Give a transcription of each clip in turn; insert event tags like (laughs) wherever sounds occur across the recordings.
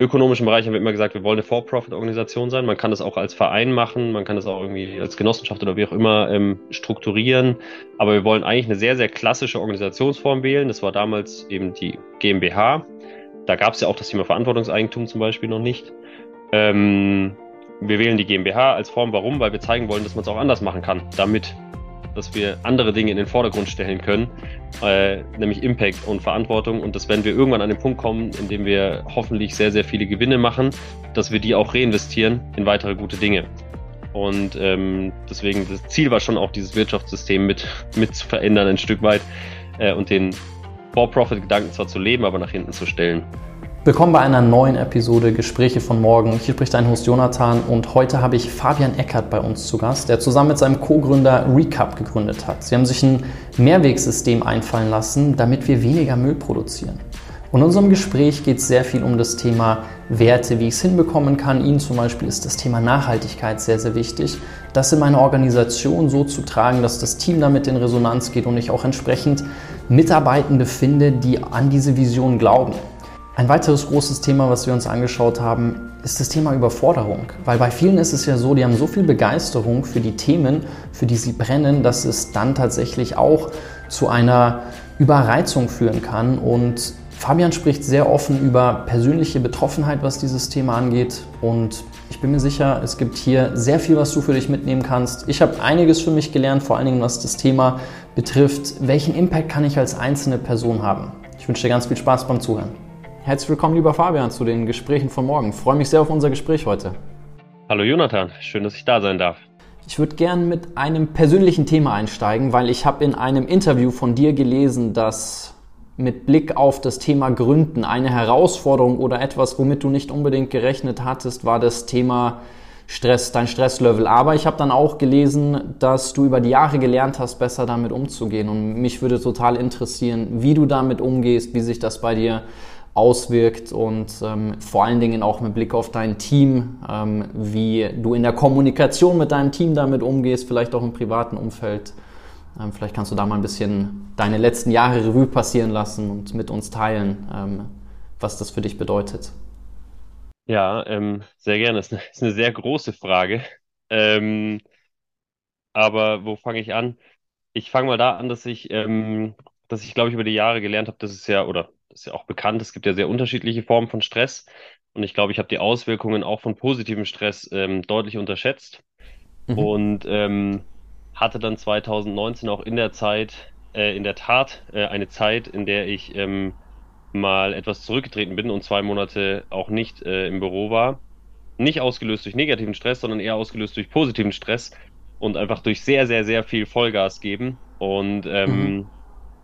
ökonomischen Bereich haben wir immer gesagt, wir wollen eine For-Profit-Organisation sein. Man kann das auch als Verein machen, man kann das auch irgendwie als Genossenschaft oder wie auch immer ähm, strukturieren. Aber wir wollen eigentlich eine sehr, sehr klassische Organisationsform wählen. Das war damals eben die GmbH. Da gab es ja auch das Thema Verantwortungseigentum zum Beispiel noch nicht. Ähm, wir wählen die GmbH als Form. Warum? Weil wir zeigen wollen, dass man es auch anders machen kann. Damit dass wir andere Dinge in den Vordergrund stellen können, äh, nämlich Impact und Verantwortung. Und dass wenn wir irgendwann an den Punkt kommen, in dem wir hoffentlich sehr, sehr viele Gewinne machen, dass wir die auch reinvestieren in weitere gute Dinge. Und ähm, deswegen, das Ziel war schon auch, dieses Wirtschaftssystem mit, mit zu verändern ein Stück weit äh, und den For-Profit-Gedanken zwar zu leben, aber nach hinten zu stellen. Willkommen bei einer neuen Episode Gespräche von morgen. Hier spricht dein Host Jonathan und heute habe ich Fabian Eckert bei uns zu Gast, der zusammen mit seinem Co-Gründer Recap gegründet hat. Sie haben sich ein Mehrwegsystem einfallen lassen, damit wir weniger Müll produzieren. Und in unserem Gespräch geht es sehr viel um das Thema Werte, wie ich es hinbekommen kann. Ihnen zum Beispiel ist das Thema Nachhaltigkeit sehr, sehr wichtig. Das in meiner Organisation so zu tragen, dass das Team damit in Resonanz geht und ich auch entsprechend Mitarbeitende finde, die an diese Vision glauben. Ein weiteres großes Thema, was wir uns angeschaut haben, ist das Thema Überforderung. Weil bei vielen ist es ja so, die haben so viel Begeisterung für die Themen, für die sie brennen, dass es dann tatsächlich auch zu einer Überreizung führen kann. Und Fabian spricht sehr offen über persönliche Betroffenheit, was dieses Thema angeht. Und ich bin mir sicher, es gibt hier sehr viel, was du für dich mitnehmen kannst. Ich habe einiges für mich gelernt, vor allen Dingen was das Thema betrifft. Welchen Impact kann ich als einzelne Person haben? Ich wünsche dir ganz viel Spaß beim Zuhören. Herzlich willkommen, lieber Fabian, zu den Gesprächen von morgen. Ich freue mich sehr auf unser Gespräch heute. Hallo Jonathan, schön, dass ich da sein darf. Ich würde gern mit einem persönlichen Thema einsteigen, weil ich habe in einem Interview von dir gelesen, dass mit Blick auf das Thema Gründen eine Herausforderung oder etwas, womit du nicht unbedingt gerechnet hattest, war das Thema Stress, dein Stresslevel. Aber ich habe dann auch gelesen, dass du über die Jahre gelernt hast, besser damit umzugehen. Und mich würde total interessieren, wie du damit umgehst, wie sich das bei dir auswirkt und ähm, vor allen Dingen auch mit Blick auf dein Team, ähm, wie du in der Kommunikation mit deinem Team damit umgehst, vielleicht auch im privaten Umfeld. Ähm, vielleicht kannst du da mal ein bisschen deine letzten Jahre Revue passieren lassen und mit uns teilen, ähm, was das für dich bedeutet. Ja, ähm, sehr gerne. Das ist eine, sehr große Frage. Ähm, aber wo fange ich an? Ich fange mal da an, dass ich, dass ich, glaube ich, über die Jahre gelernt habe, dass es ja, oder ist ja auch bekannt, es gibt ja sehr unterschiedliche Formen von Stress. Und ich glaube, ich habe die Auswirkungen auch von positivem Stress ähm, deutlich unterschätzt. Mhm. Und ähm, hatte dann 2019 auch in der Zeit, äh, in der Tat, äh, eine Zeit, in der ich ähm, mal etwas zurückgetreten bin und zwei Monate auch nicht äh, im Büro war. Nicht ausgelöst durch negativen Stress, sondern eher ausgelöst durch positiven Stress und einfach durch sehr, sehr, sehr viel Vollgas geben. Und ähm, mhm.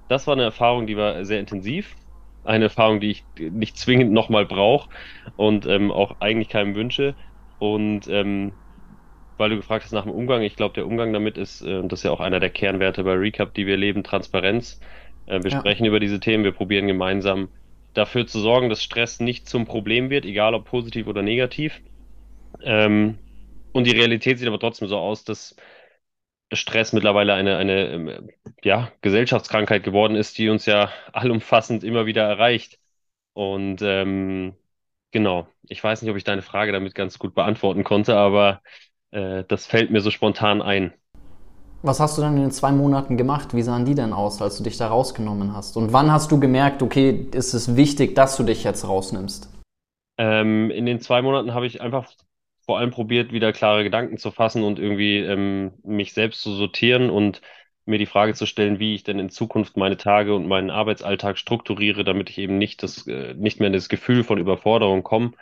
das war eine Erfahrung, die war sehr intensiv eine Erfahrung, die ich nicht zwingend nochmal brauche und ähm, auch eigentlich keinem wünsche. Und ähm, weil du gefragt hast nach dem Umgang, ich glaube, der Umgang damit ist, äh, das ist ja auch einer der Kernwerte bei Recap, die wir leben, Transparenz. Äh, wir ja. sprechen über diese Themen, wir probieren gemeinsam dafür zu sorgen, dass Stress nicht zum Problem wird, egal ob positiv oder negativ. Ähm, und die Realität sieht aber trotzdem so aus, dass Stress mittlerweile eine, eine ähm, ja, Gesellschaftskrankheit geworden ist, die uns ja allumfassend immer wieder erreicht. Und ähm, genau, ich weiß nicht, ob ich deine Frage damit ganz gut beantworten konnte, aber äh, das fällt mir so spontan ein. Was hast du dann in den zwei Monaten gemacht? Wie sahen die denn aus, als du dich da rausgenommen hast? Und wann hast du gemerkt, okay, ist es wichtig, dass du dich jetzt rausnimmst? Ähm, in den zwei Monaten habe ich einfach vor allem probiert, wieder klare Gedanken zu fassen und irgendwie ähm, mich selbst zu sortieren und mir die Frage zu stellen, wie ich denn in Zukunft meine Tage und meinen Arbeitsalltag strukturiere, damit ich eben nicht das, äh, nicht mehr in das Gefühl von Überforderung komme.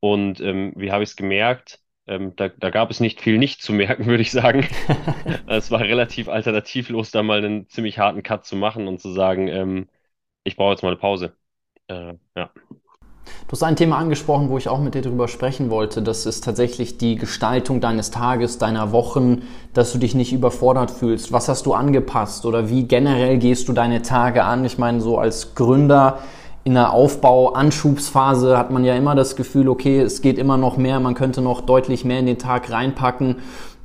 Und ähm, wie habe ich es gemerkt? Ähm, da, da gab es nicht viel nicht zu merken, (laughs) würde ich sagen. (laughs) es war relativ alternativlos, da mal einen ziemlich harten Cut zu machen und zu sagen, ähm, ich brauche jetzt mal eine Pause. Äh, ja. Du hast ein Thema angesprochen, wo ich auch mit dir darüber sprechen wollte. Das ist tatsächlich die Gestaltung deines Tages, deiner Wochen, dass du dich nicht überfordert fühlst. Was hast du angepasst oder wie generell gehst du deine Tage an? Ich meine, so als Gründer in der Aufbau-Anschubsphase hat man ja immer das Gefühl, okay, es geht immer noch mehr, man könnte noch deutlich mehr in den Tag reinpacken.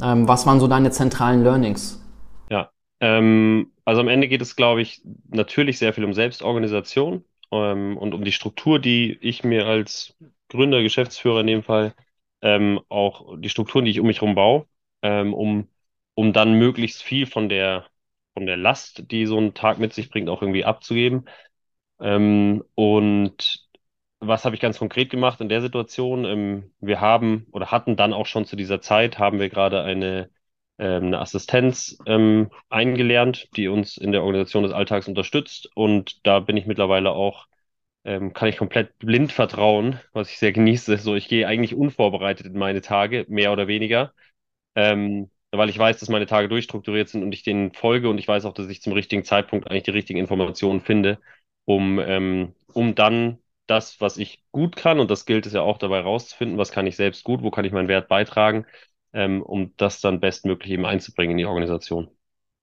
Ähm, was waren so deine zentralen Learnings? Ja, ähm, also am Ende geht es, glaube ich, natürlich sehr viel um Selbstorganisation ähm, und um die Struktur, die ich mir als Gründer, Geschäftsführer in dem Fall, ähm, auch die Strukturen, die ich um mich herum baue, ähm, um, um dann möglichst viel von der, von der Last, die so ein Tag mit sich bringt, auch irgendwie abzugeben. Ähm, und was habe ich ganz konkret gemacht in der Situation? Ähm, wir haben oder hatten dann auch schon zu dieser Zeit, haben wir gerade eine, ähm, eine Assistenz ähm, eingelernt, die uns in der Organisation des Alltags unterstützt. Und da bin ich mittlerweile auch, ähm, kann ich komplett blind vertrauen, was ich sehr genieße. So, ich gehe eigentlich unvorbereitet in meine Tage, mehr oder weniger. Ähm, weil ich weiß, dass meine Tage durchstrukturiert sind und ich denen folge und ich weiß auch, dass ich zum richtigen Zeitpunkt eigentlich die richtigen Informationen finde, um, ähm, um dann das, was ich gut kann, und das gilt es ja auch dabei rauszufinden, was kann ich selbst gut, wo kann ich meinen Wert beitragen, ähm, um das dann bestmöglich eben einzubringen in die Organisation.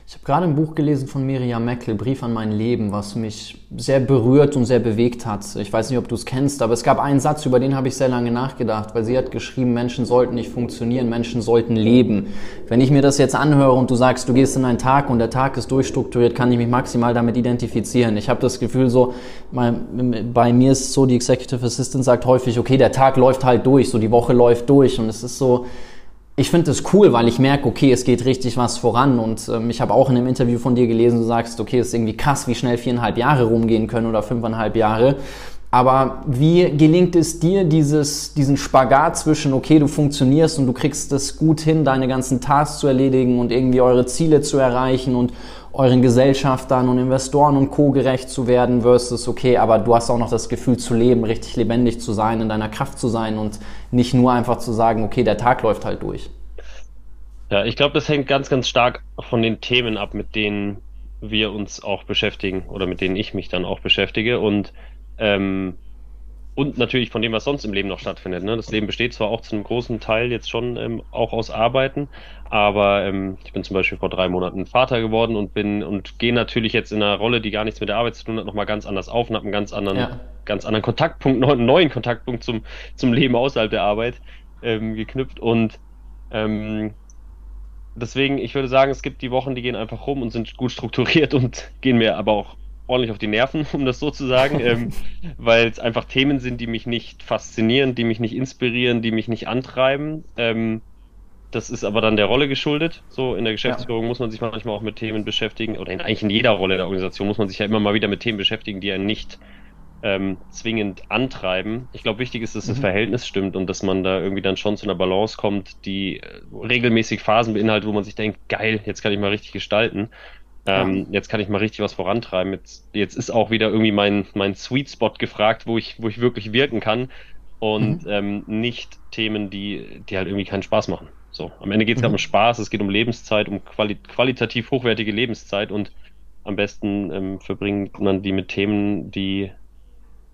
Ich habe gerade ein Buch gelesen von Miriam Meckle, Brief an mein Leben, was mich sehr berührt und sehr bewegt hat. Ich weiß nicht, ob du es kennst, aber es gab einen Satz, über den habe ich sehr lange nachgedacht, weil sie hat geschrieben, Menschen sollten nicht funktionieren, Menschen sollten leben. Wenn ich mir das jetzt anhöre und du sagst, du gehst in einen Tag und der Tag ist durchstrukturiert, kann ich mich maximal damit identifizieren. Ich habe das Gefühl so, bei mir ist so, die Executive Assistant sagt häufig, okay, der Tag läuft halt durch, so die Woche läuft durch und es ist so, ich finde das cool, weil ich merke, okay, es geht richtig was voran. Und ähm, ich habe auch in einem Interview von dir gelesen, du sagst, okay, es ist irgendwie krass, wie schnell viereinhalb Jahre rumgehen können oder fünfeinhalb Jahre. Aber wie gelingt es dir, dieses, diesen Spagat zwischen, okay, du funktionierst und du kriegst es gut hin, deine ganzen Tasks zu erledigen und irgendwie eure Ziele zu erreichen und euren Gesellschaftern und Investoren und Co. gerecht zu werden versus, okay, aber du hast auch noch das Gefühl zu leben, richtig lebendig zu sein, in deiner Kraft zu sein und nicht nur einfach zu sagen, okay, der Tag läuft halt durch. Ja, ich glaube, das hängt ganz, ganz stark von den Themen ab, mit denen wir uns auch beschäftigen oder mit denen ich mich dann auch beschäftige und ähm, und natürlich von dem, was sonst im Leben noch stattfindet. Ne? Das Leben besteht zwar auch zu einem großen Teil jetzt schon ähm, auch aus Arbeiten, aber ähm, ich bin zum Beispiel vor drei Monaten Vater geworden und bin und gehe natürlich jetzt in einer Rolle, die gar nichts mit der Arbeit zu tun hat, nochmal ganz anders auf und habe einen ganz anderen, ja. ganz anderen Kontaktpunkt, (laughs) einen neuen Kontaktpunkt zum, zum Leben außerhalb der Arbeit ähm, geknüpft. Und ähm, deswegen, ich würde sagen, es gibt die Wochen, die gehen einfach rum und sind gut strukturiert (laughs) und gehen mir aber auch ordentlich auf die Nerven, (laughs) um das so zu sagen, ähm, (laughs) weil es einfach Themen sind, die mich nicht faszinieren, die mich nicht inspirieren, die mich nicht antreiben. Ähm, das ist aber dann der Rolle geschuldet. So in der Geschäftsführung ja. muss man sich manchmal auch mit Themen beschäftigen, oder in, eigentlich in jeder Rolle der Organisation muss man sich ja immer mal wieder mit Themen beschäftigen, die einen nicht ähm, zwingend antreiben. Ich glaube, wichtig ist, dass das mhm. Verhältnis stimmt und dass man da irgendwie dann schon zu einer Balance kommt, die äh, regelmäßig Phasen beinhaltet, wo man sich denkt, geil, jetzt kann ich mal richtig gestalten. Ähm. Jetzt kann ich mal richtig was vorantreiben. Jetzt, jetzt ist auch wieder irgendwie mein, mein Sweet Spot gefragt, wo ich, wo ich wirklich wirken kann und mhm. ähm, nicht Themen, die, die halt irgendwie keinen Spaß machen. So, am Ende geht es mhm. um Spaß, es geht um Lebenszeit, um quali qualitativ hochwertige Lebenszeit und am besten ähm, verbringt man die mit Themen, die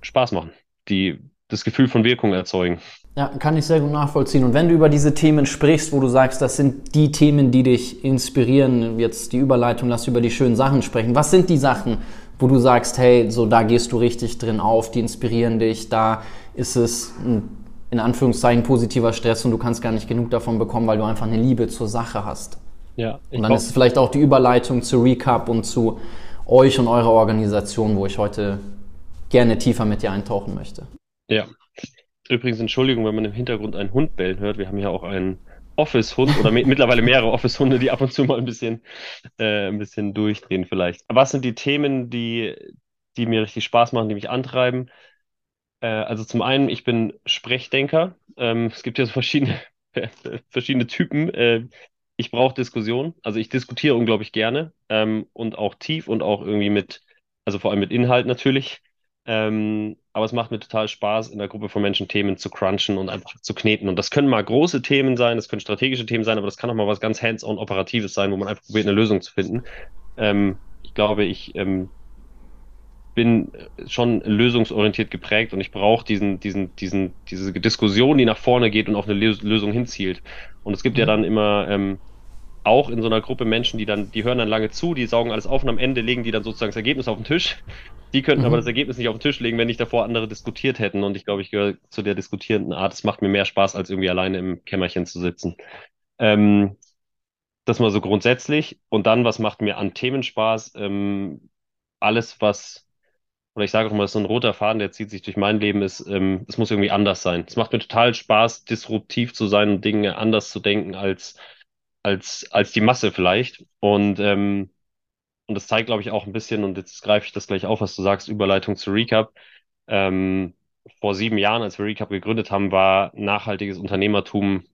Spaß machen, die das Gefühl von Wirkung erzeugen. Ja, kann ich sehr gut nachvollziehen. Und wenn du über diese Themen sprichst, wo du sagst, das sind die Themen, die dich inspirieren, jetzt die Überleitung, lass über die schönen Sachen sprechen. Was sind die Sachen, wo du sagst, hey, so da gehst du richtig drin auf, die inspirieren dich, da ist es ein, in Anführungszeichen positiver Stress und du kannst gar nicht genug davon bekommen, weil du einfach eine Liebe zur Sache hast. Ja. Und dann ist es vielleicht auch die Überleitung zu Recap und zu euch und eurer Organisation, wo ich heute gerne tiefer mit dir eintauchen möchte. Ja, Übrigens, Entschuldigung, wenn man im Hintergrund einen Hund bellen hört. Wir haben ja auch einen Office-Hund oder (laughs) mittlerweile mehrere Office-Hunde, die ab und zu mal ein bisschen, äh, ein bisschen durchdrehen vielleicht. Was sind die Themen, die, die mir richtig Spaß machen, die mich antreiben? Äh, also zum einen, ich bin Sprechdenker. Ähm, es gibt ja so verschiedene, (laughs) verschiedene Typen. Äh, ich brauche Diskussion. Also ich diskutiere unglaublich gerne ähm, und auch tief und auch irgendwie mit, also vor allem mit Inhalt natürlich. Ähm, aber es macht mir total Spaß, in der Gruppe von Menschen Themen zu crunchen und einfach zu kneten. Und das können mal große Themen sein, das können strategische Themen sein, aber das kann auch mal was ganz hands-on Operatives sein, wo man einfach probiert, eine Lösung zu finden. Ähm, ich glaube, ich ähm, bin schon lösungsorientiert geprägt und ich brauche diesen, diesen, diesen, diese Diskussion, die nach vorne geht und auf eine Lösung hinzielt. Und es gibt mhm. ja dann immer ähm, auch in so einer Gruppe Menschen, die dann, die hören dann lange zu, die saugen alles auf und am Ende legen die dann sozusagen das Ergebnis auf den Tisch. Die könnten mhm. aber das Ergebnis nicht auf den Tisch legen, wenn nicht davor andere diskutiert hätten. Und ich glaube, ich gehöre zu der diskutierenden Art. Es macht mir mehr Spaß, als irgendwie alleine im Kämmerchen zu sitzen. Ähm, das mal so grundsätzlich. Und dann, was macht mir an Themen Spaß? Ähm, alles, was oder ich sage auch mal, so ein roter Faden, der zieht sich durch mein Leben, ist, ähm, es muss irgendwie anders sein. Es macht mir total Spaß, disruptiv zu sein und Dinge anders zu denken als, als, als die Masse vielleicht. Und, ähm, und das zeigt, glaube ich, auch ein bisschen, und jetzt greife ich das gleich auf, was du sagst, Überleitung zu Recap. Ähm, vor sieben Jahren, als wir Recap gegründet haben, war nachhaltiges Unternehmertum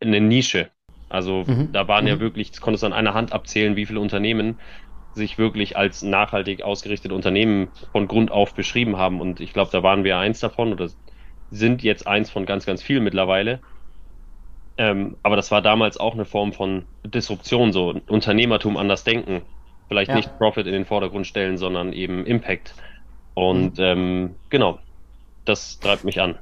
eine Nische. Also Mhm. da waren ja Mhm. wirklich, das konntest du an einer Hand abzählen, wie viele Unternehmen sich wirklich als nachhaltig ausgerichtete Unternehmen von Grund auf beschrieben haben. Und ich glaube, da waren wir eins davon oder sind jetzt eins von ganz, ganz vielen mittlerweile. Ähm, aber das war damals auch eine Form von Disruption, so Unternehmertum anders denken. Vielleicht Ja. nicht Profit in den Vordergrund stellen, sondern eben Impact. Mhm. Und ähm, genau, das treibt mich an.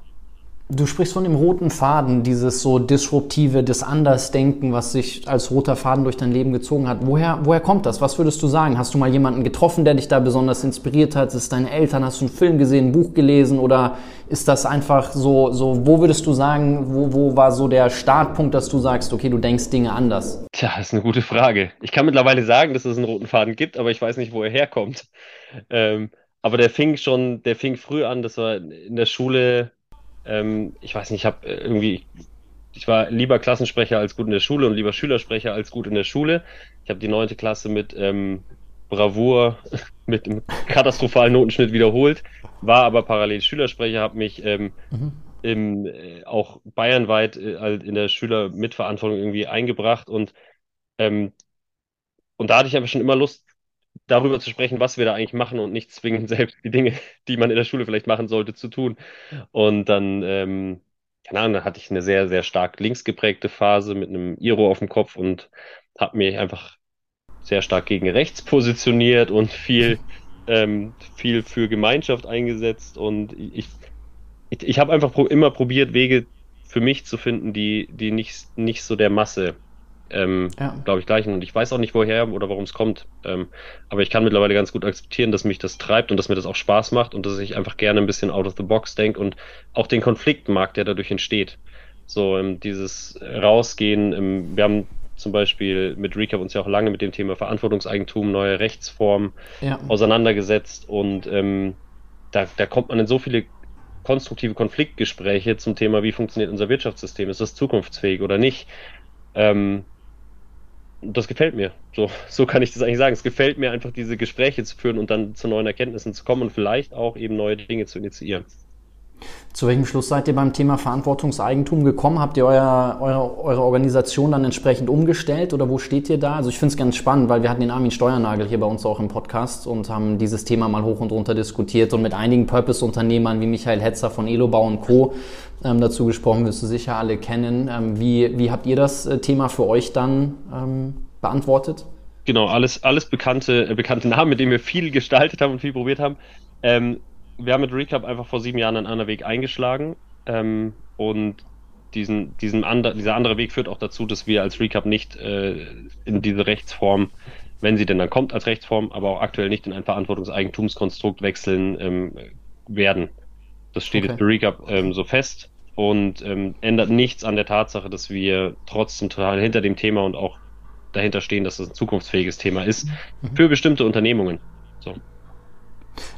Du sprichst von dem roten Faden, dieses so disruptive, das Andersdenken, was sich als roter Faden durch dein Leben gezogen hat. Woher, woher kommt das? Was würdest du sagen? Hast du mal jemanden getroffen, der dich da besonders inspiriert hat? Ist es deine Eltern? Hast du einen Film gesehen, ein Buch gelesen? Oder ist das einfach so, so wo würdest du sagen, wo, wo war so der Startpunkt, dass du sagst, okay, du denkst Dinge anders? Tja, ist eine gute Frage. Ich kann mittlerweile sagen, dass es einen roten Faden gibt, aber ich weiß nicht, wo er herkommt. Ähm, aber der fing schon, der fing früh an, das war in der Schule, ähm, ich weiß nicht, ich habe irgendwie, ich war lieber Klassensprecher als gut in der Schule und lieber Schülersprecher als gut in der Schule. Ich habe die neunte Klasse mit ähm, Bravour, (laughs) mit einem katastrophalen Notenschnitt wiederholt, war aber parallel Schülersprecher, habe mich ähm, Mhm. im, äh, auch bayernweit äh, halt in der Schülermitverantwortung irgendwie eingebracht und ähm, und da hatte ich einfach schon immer Lust, darüber zu sprechen, was wir da eigentlich machen und nicht zwingend (laughs) selbst die Dinge, die man in der Schule vielleicht machen sollte, zu tun. Und dann, ähm, keine Ahnung, dann hatte ich eine sehr, sehr stark links geprägte Phase mit einem Iro auf dem Kopf und habe mich einfach sehr stark gegen rechts positioniert und viel, ähm, viel für Gemeinschaft eingesetzt. Und ich, ich, ich habe einfach pro immer probiert, Wege für mich zu finden, die, die nicht, nicht so der Masse ähm, Ja. glaube ich, gleichen. Und ich weiß auch nicht, woher oder warum es kommt. Ähm, aber ich kann mittlerweile ganz gut akzeptieren, dass mich das treibt und dass mir das auch Spaß macht und dass ich einfach gerne ein bisschen out of the box denke und auch den Konflikt mag, der dadurch entsteht. So, ähm, dieses Rausgehen, ähm, wir haben zum Beispiel mit Recap uns ja auch lange mit dem Thema Verantwortungseigentum, neue Rechtsformen Ja. auseinandergesetzt und ähm, da, da kommt man in so viele konstruktive Konfliktgespräche zum Thema, wie funktioniert unser Wirtschaftssystem, ist das zukunftsfähig oder nicht. Ähm, das gefällt mir. So, (laughs) so kann ich das eigentlich sagen. Es gefällt mir einfach, diese Gespräche zu führen und dann zu neuen Erkenntnissen zu kommen und vielleicht auch eben neue Dinge zu initiieren. Zu welchem Schluss seid ihr beim Thema Verantwortungseigentum gekommen? Habt ihr euer, eure, eure Organisation dann entsprechend umgestellt oder wo steht ihr da? Also ich finde es ganz spannend, weil wir hatten den Armin Steuernagel hier bei uns auch im Podcast und haben dieses Thema mal hoch und runter diskutiert und mit einigen Purpose-Unternehmern wie Michael Hetzer von Elobau und Co. Ähm, dazu gesprochen, wirst du sicher alle kennen. Ähm, wie, wie habt ihr das äh, Thema für euch dann ähm, beantwortet? Genau, alles, alles bekannte, äh, bekannte Namen, mit denen wir viel gestaltet haben und viel probiert haben. Ähm, wir haben mit Recap einfach vor sieben Jahren einen anderen Weg eingeschlagen. Ähm, und diesen, diesen ander, dieser andere Weg führt auch dazu, dass wir als Recap nicht äh, in diese Rechtsform, wenn sie denn dann kommt als Rechtsform, aber auch aktuell nicht in ein Verantwortungseigentumskonstrukt wechseln ähm, werden. Das steht Okay. jetzt für Recap ähm, so fest und ähm, ändert nichts an der Tatsache, dass wir trotzdem total hinter dem Thema und auch dahinter stehen, dass es ein zukunftsfähiges Thema ist für bestimmte Unternehmungen. So.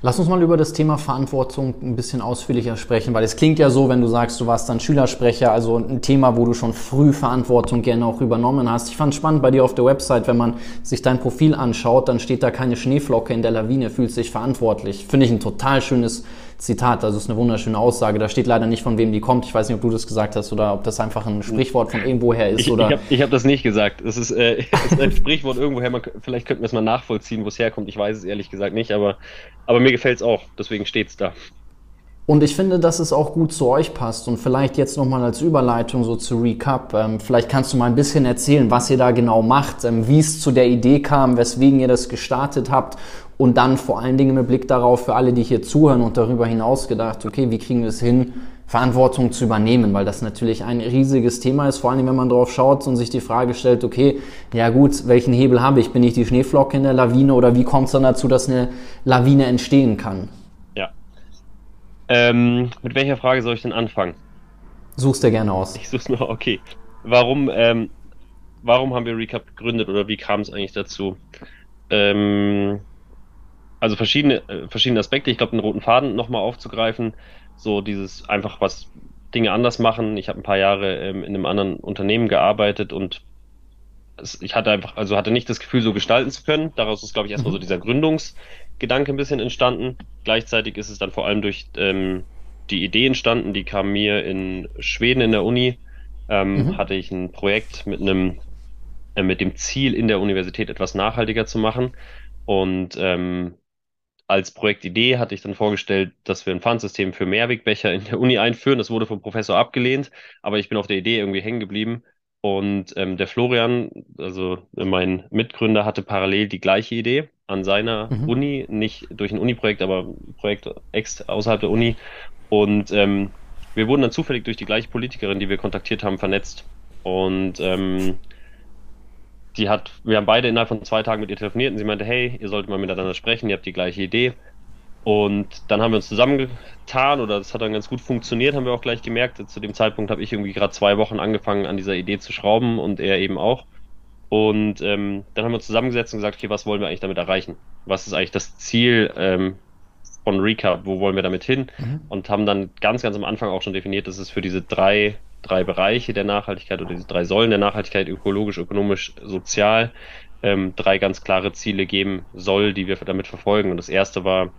Lass uns mal über das Thema Verantwortung ein bisschen ausführlicher sprechen, weil es klingt ja so, wenn du sagst, du warst dann Schülersprecher, also ein Thema, wo du schon früh Verantwortung gerne auch übernommen hast. Ich fand spannend bei dir auf der Website, wenn man sich dein Profil anschaut, dann steht da keine Schneeflocke in der Lawine, fühlt sich verantwortlich. Finde ich ein total schönes Zitat, also es ist eine wunderschöne Aussage. Da steht leider nicht, von wem die kommt. Ich weiß nicht, ob du das gesagt hast oder ob das einfach ein Sprichwort von irgendwoher ist Ich, oder. ich habe hab das nicht gesagt. Es ist, äh, (laughs) es ist ein Sprichwort irgendwoher. Man, vielleicht könnten wir es mal nachvollziehen, wo es herkommt. Ich weiß es ehrlich gesagt nicht, aber, aber mir gefällt es auch. Deswegen steht es da. Und ich finde, dass es auch gut zu euch passt. Und vielleicht jetzt nochmal als Überleitung so zu Recap. Ähm, vielleicht kannst du mal ein bisschen erzählen, was ihr da genau macht, ähm, wie es zu der Idee kam, weswegen ihr das gestartet habt. Und dann vor allen Dingen mit Blick darauf für alle, die hier zuhören und darüber hinaus gedacht, okay, wie kriegen wir es hin, Verantwortung zu übernehmen, weil das natürlich ein riesiges Thema ist, vor allem wenn man drauf schaut und sich die Frage stellt, okay, ja gut, welchen Hebel habe ich? Bin ich die Schneeflocke in der Lawine oder wie kommt es dann dazu, dass eine Lawine entstehen kann? Ja. Ähm, mit welcher Frage soll ich denn anfangen? Suchst dir gerne aus. Ich suche nur, okay. Warum, ähm, warum haben wir Recap gegründet oder wie kam es eigentlich dazu? Ähm, also verschiedene, äh, verschiedene Aspekte. Ich glaube, den roten Faden nochmal aufzugreifen, so dieses einfach was Dinge anders machen. Ich habe ein paar Jahre ähm, in einem anderen Unternehmen gearbeitet und es, ich hatte einfach, also hatte nicht das Gefühl, so gestalten zu können. Daraus ist, glaube ich, erstmal so Mhm. dieser Gründungsgedanke ein bisschen entstanden. Gleichzeitig ist es dann vor allem durch ähm, die Idee entstanden, die kam mir in Schweden in der Uni. Ähm, Mhm. hatte ich ein Projekt mit einem, äh, mit dem Ziel, in der Universität etwas nachhaltiger zu machen. Und ähm, als Projektidee hatte ich dann vorgestellt, dass wir ein Pfandsystem für Mehrwegbecher in der Uni einführen. Das wurde vom Professor abgelehnt, aber ich bin auf der Idee irgendwie hängen geblieben. Und ähm, der Florian, also mein Mitgründer, hatte parallel die gleiche Idee an seiner Mhm. Uni, nicht durch ein Uni-Projekt, aber ein Projekt ex außerhalb der Uni. Und ähm, wir wurden dann zufällig durch die gleiche Politikerin, die wir kontaktiert haben, vernetzt. Und ähm, die hat, wir haben beide innerhalb von zwei Tagen mit ihr telefoniert und sie meinte, hey, ihr solltet mal miteinander sprechen, ihr habt die gleiche Idee. Und dann haben wir uns zusammengetan oder das hat dann ganz gut funktioniert, haben wir auch gleich gemerkt. Zu dem Zeitpunkt habe ich irgendwie gerade zwei Wochen angefangen, an dieser Idee zu schrauben und er eben auch. Und ähm, dann haben wir uns zusammengesetzt und gesagt, okay, was wollen wir eigentlich damit erreichen? Was ist eigentlich das Ziel ähm, von Recap? Wo wollen wir damit hin? Mhm. Und haben dann ganz, ganz am Anfang auch schon definiert, dass es für diese drei, drei Bereiche der Nachhaltigkeit oder diese drei Säulen der Nachhaltigkeit, ökologisch, ökonomisch, sozial, ähm, drei ganz klare Ziele geben soll, die wir damit verfolgen. Und das erste war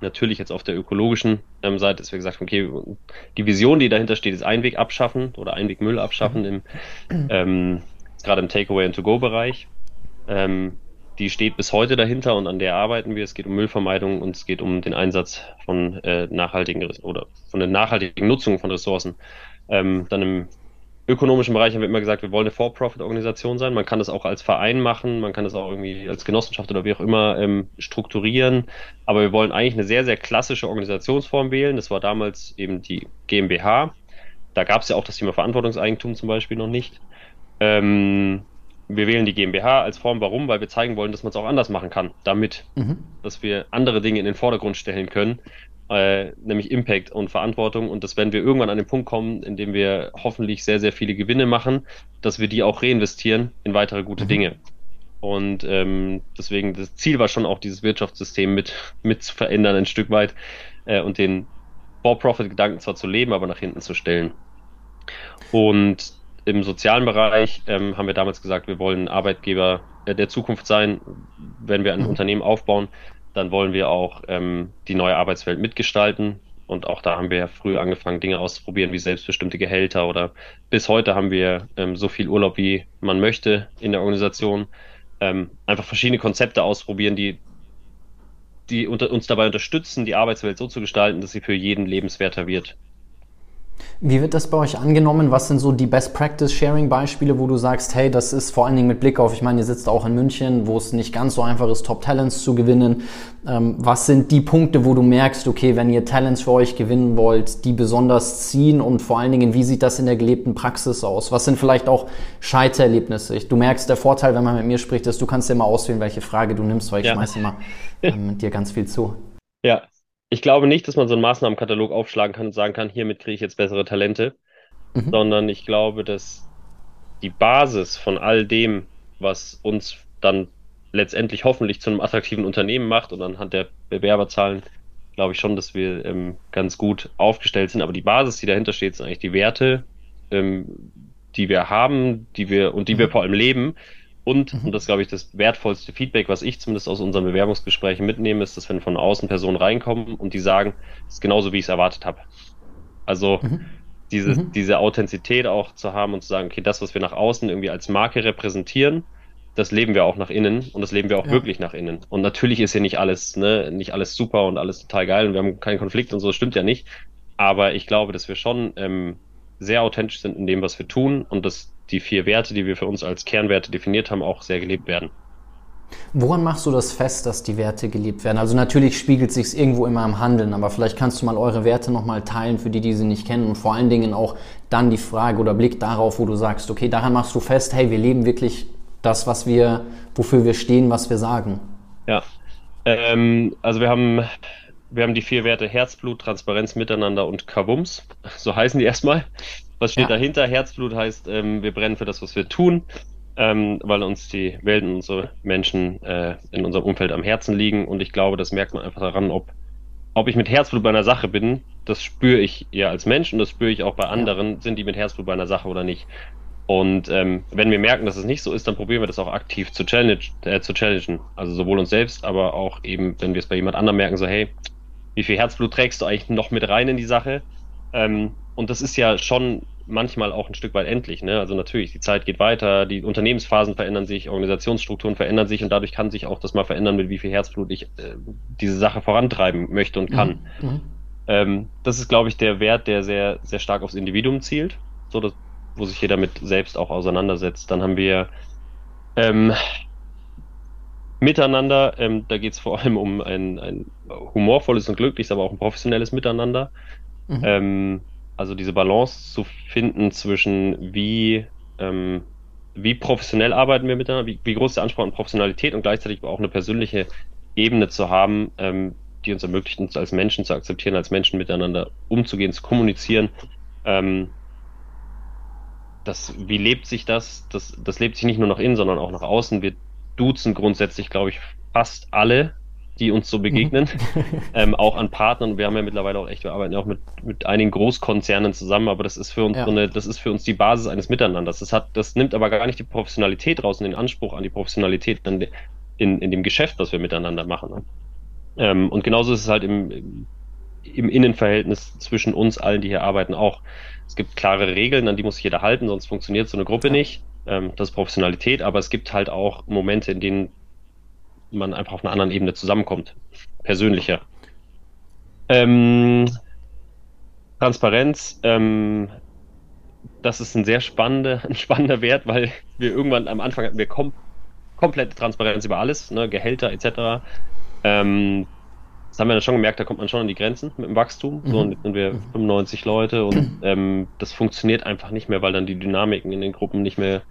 natürlich jetzt auf der ökologischen ähm, Seite, dass wir gesagt haben, okay, die Vision, die dahinter steht, ist Einweg abschaffen oder Einwegmüll abschaffen im, ähm, gerade im Takeaway- und To-Go-Bereich. Ähm, die steht bis heute dahinter und an der arbeiten wir. Es geht um Müllvermeidung und es geht um den Einsatz von äh, nachhaltigen oder von der nachhaltigen Nutzung von Ressourcen. Ähm, dann im ökonomischen Bereich haben wir immer gesagt, wir wollen eine For-Profit-Organisation sein. Man kann das auch als Verein machen, man kann das auch irgendwie als Genossenschaft oder wie auch immer ähm, strukturieren. Aber wir wollen eigentlich eine sehr, sehr klassische Organisationsform wählen. Das war damals eben die GmbH. Da gab es ja auch das Thema Verantwortungseigentum zum Beispiel noch nicht. Ähm, wir wählen die GmbH als Form. Warum? Weil wir zeigen wollen, dass man es auch anders machen kann. Damit, Mhm. dass wir andere Dinge in den Vordergrund stellen können, äh, nämlich Impact und Verantwortung. Und dass, wenn wir irgendwann an den Punkt kommen, in dem wir hoffentlich sehr, sehr viele Gewinne machen, dass wir die auch reinvestieren in weitere gute Mhm. Dinge. Und ähm, deswegen, das Ziel war schon auch, dieses Wirtschaftssystem mit, mit zu verändern, ein Stück weit, äh, und den For-Profit-Gedanken zwar zu leben, aber nach hinten zu stellen. Und im sozialen Bereich ähm, haben wir damals gesagt, wir wollen Arbeitgeber äh, der Zukunft sein. Wenn wir ein Mhm. Unternehmen aufbauen, dann wollen wir auch ähm, die neue Arbeitswelt mitgestalten. Und auch da haben wir ja früh angefangen, Dinge auszuprobieren, wie selbstbestimmte Gehälter oder bis heute haben wir ähm, so viel Urlaub, wie man möchte in der Organisation. Ähm, einfach verschiedene Konzepte ausprobieren, die, die unter, uns dabei unterstützen, die Arbeitswelt so zu gestalten, dass sie für jeden lebenswerter wird. Wie wird das bei euch angenommen? Was sind so die Best-Practice-Sharing-Beispiele, wo du sagst, hey, das ist vor allen Dingen mit Blick auf, ich meine, ihr sitzt auch in München, wo es nicht ganz so einfach ist, Top-Talents zu gewinnen. Ähm, was sind die Punkte, wo du merkst, okay, wenn ihr Talents für euch gewinnen wollt, die besonders ziehen und vor allen Dingen, wie sieht das in der gelebten Praxis aus? Was sind vielleicht auch Scheitererlebnisse? Du merkst, der Vorteil, wenn man mit mir spricht, ist, du kannst dir mal auswählen, welche Frage du nimmst, weil ich Ja. schmeiße immer (laughs) ähm, mit dir ganz viel zu. Ja, ich glaube nicht, dass man so einen Maßnahmenkatalog aufschlagen kann und sagen kann, hiermit kriege ich jetzt bessere Talente, Mhm. sondern ich glaube, dass die Basis von all dem, was uns dann letztendlich hoffentlich zu einem attraktiven Unternehmen macht und anhand der Bewerberzahlen glaube ich schon, dass wir ähm, ganz gut aufgestellt sind. Aber die Basis, die dahinter steht, sind eigentlich die Werte, ähm, die wir haben, die wir und die wir Mhm. vor allem leben. Und, Mhm. und das glaube ich, das wertvollste Feedback, was ich zumindest aus unseren Bewerbungsgesprächen mitnehme, ist, dass wenn von außen Personen reinkommen und die sagen, es ist genauso, wie ich es erwartet habe. Also Mhm. diese, Mhm. diese Authentizität auch zu haben und zu sagen, okay, das, was wir nach außen irgendwie als Marke repräsentieren, das leben wir auch nach innen und das leben wir auch Ja. wirklich nach innen. Und natürlich ist hier nicht alles, ne, nicht alles super und alles total geil und wir haben keinen Konflikt und so, das stimmt ja nicht. Aber ich glaube, dass wir schon ähm, sehr authentisch sind in dem, was wir tun und dass die vier Werte, die wir für uns als Kernwerte definiert haben, auch sehr gelebt werden. Woran machst du das fest, dass die Werte gelebt werden? Also natürlich spiegelt sich irgendwo immer im Handeln, aber vielleicht kannst du mal eure Werte nochmal teilen für die, die sie nicht kennen und vor allen Dingen auch dann die Frage oder Blick darauf, wo du sagst, okay, daran machst du fest, hey, wir leben wirklich das, was wir, wofür wir stehen, was wir sagen. Ja, ähm, also wir haben, wir haben die vier Werte Herzblut, Transparenz, Miteinander und Kabums. So heißen die erstmal. Was steht Ja. dahinter? Herzblut heißt, ähm, wir brennen für das, was wir tun. ähm, weil uns die Welt und unsere Menschen äh, in unserem Umfeld am Herzen liegen. Und ich glaube, das merkt man einfach daran, ob, ob ich mit Herzblut bei einer Sache bin. Das spüre ich ja als Mensch und das spüre ich auch bei anderen, ja. sind die mit Herzblut bei einer Sache oder nicht. Und ähm, wenn wir merken, dass es nicht so ist, dann probieren wir das auch aktiv zu, challenge, äh, zu challengen. Also sowohl uns selbst, aber auch eben, wenn wir es bei jemand anderem merken, so hey, wie viel Herzblut trägst du eigentlich noch mit rein in die Sache? Ähm, und das ist ja schon manchmal auch ein Stück weit endlich. Ne? Also natürlich, die Zeit geht weiter, die Unternehmensphasen verändern sich, Organisationsstrukturen verändern sich und dadurch kann sich auch das mal verändern, mit wie viel Herzblut ich äh, diese Sache vorantreiben möchte und kann. Mhm. mhm. Ähm, das ist, glaube ich, der Wert, der sehr, sehr stark aufs Individuum zielt, so dass, wo sich jeder mit selbst auch auseinandersetzt. Dann haben wir ähm, Miteinander, ähm, da geht es vor allem um ein, ein humorvolles und glückliches, aber auch ein professionelles Miteinander. Mhm. Ähm, also diese Balance zu finden zwischen wie, ähm, wie professionell arbeiten wir miteinander, wie, wie groß der Anspruch an Professionalität und gleichzeitig auch eine persönliche Ebene zu haben, ähm, die uns ermöglicht, uns als Menschen zu akzeptieren, als Menschen miteinander umzugehen, zu kommunizieren. Ähm, das, wie lebt sich das? das? Das lebt sich nicht nur nach innen, sondern auch nach außen. Wir duzen grundsätzlich, glaube ich, fast alle die uns so begegnen, mhm. (laughs) ähm, auch an Partnern. Wir haben ja mittlerweile auch echt, wir arbeiten ja auch mit, mit einigen Großkonzernen zusammen, aber das ist für uns ja. so eine, das ist für uns die Basis eines Miteinanders. Das hat, das nimmt aber gar nicht die Professionalität raus und den Anspruch an die Professionalität in, in, in dem Geschäft, was wir miteinander machen. Ähm, und genauso ist es halt im, im Innenverhältnis zwischen uns allen, die hier arbeiten, auch. Es gibt klare Regeln, an die muss sich jeder halten, sonst funktioniert so eine Gruppe ja. nicht. Ähm, das ist Professionalität, aber es gibt halt auch Momente, in denen man einfach auf einer anderen Ebene zusammenkommt. Persönlicher. Ähm, Transparenz, ähm, das ist ein sehr spannender, (laughs) ein spannender Wert, weil wir irgendwann am Anfang hatten wir kom komplette Transparenz über alles, ne, Gehälter etc. Ähm, das haben wir dann schon gemerkt, da kommt man schon an die Grenzen mit dem Wachstum. Mhm. So, und sind wir 95 Leute und ähm, das funktioniert einfach nicht mehr, weil dann die Dynamiken in den Gruppen nicht mehr,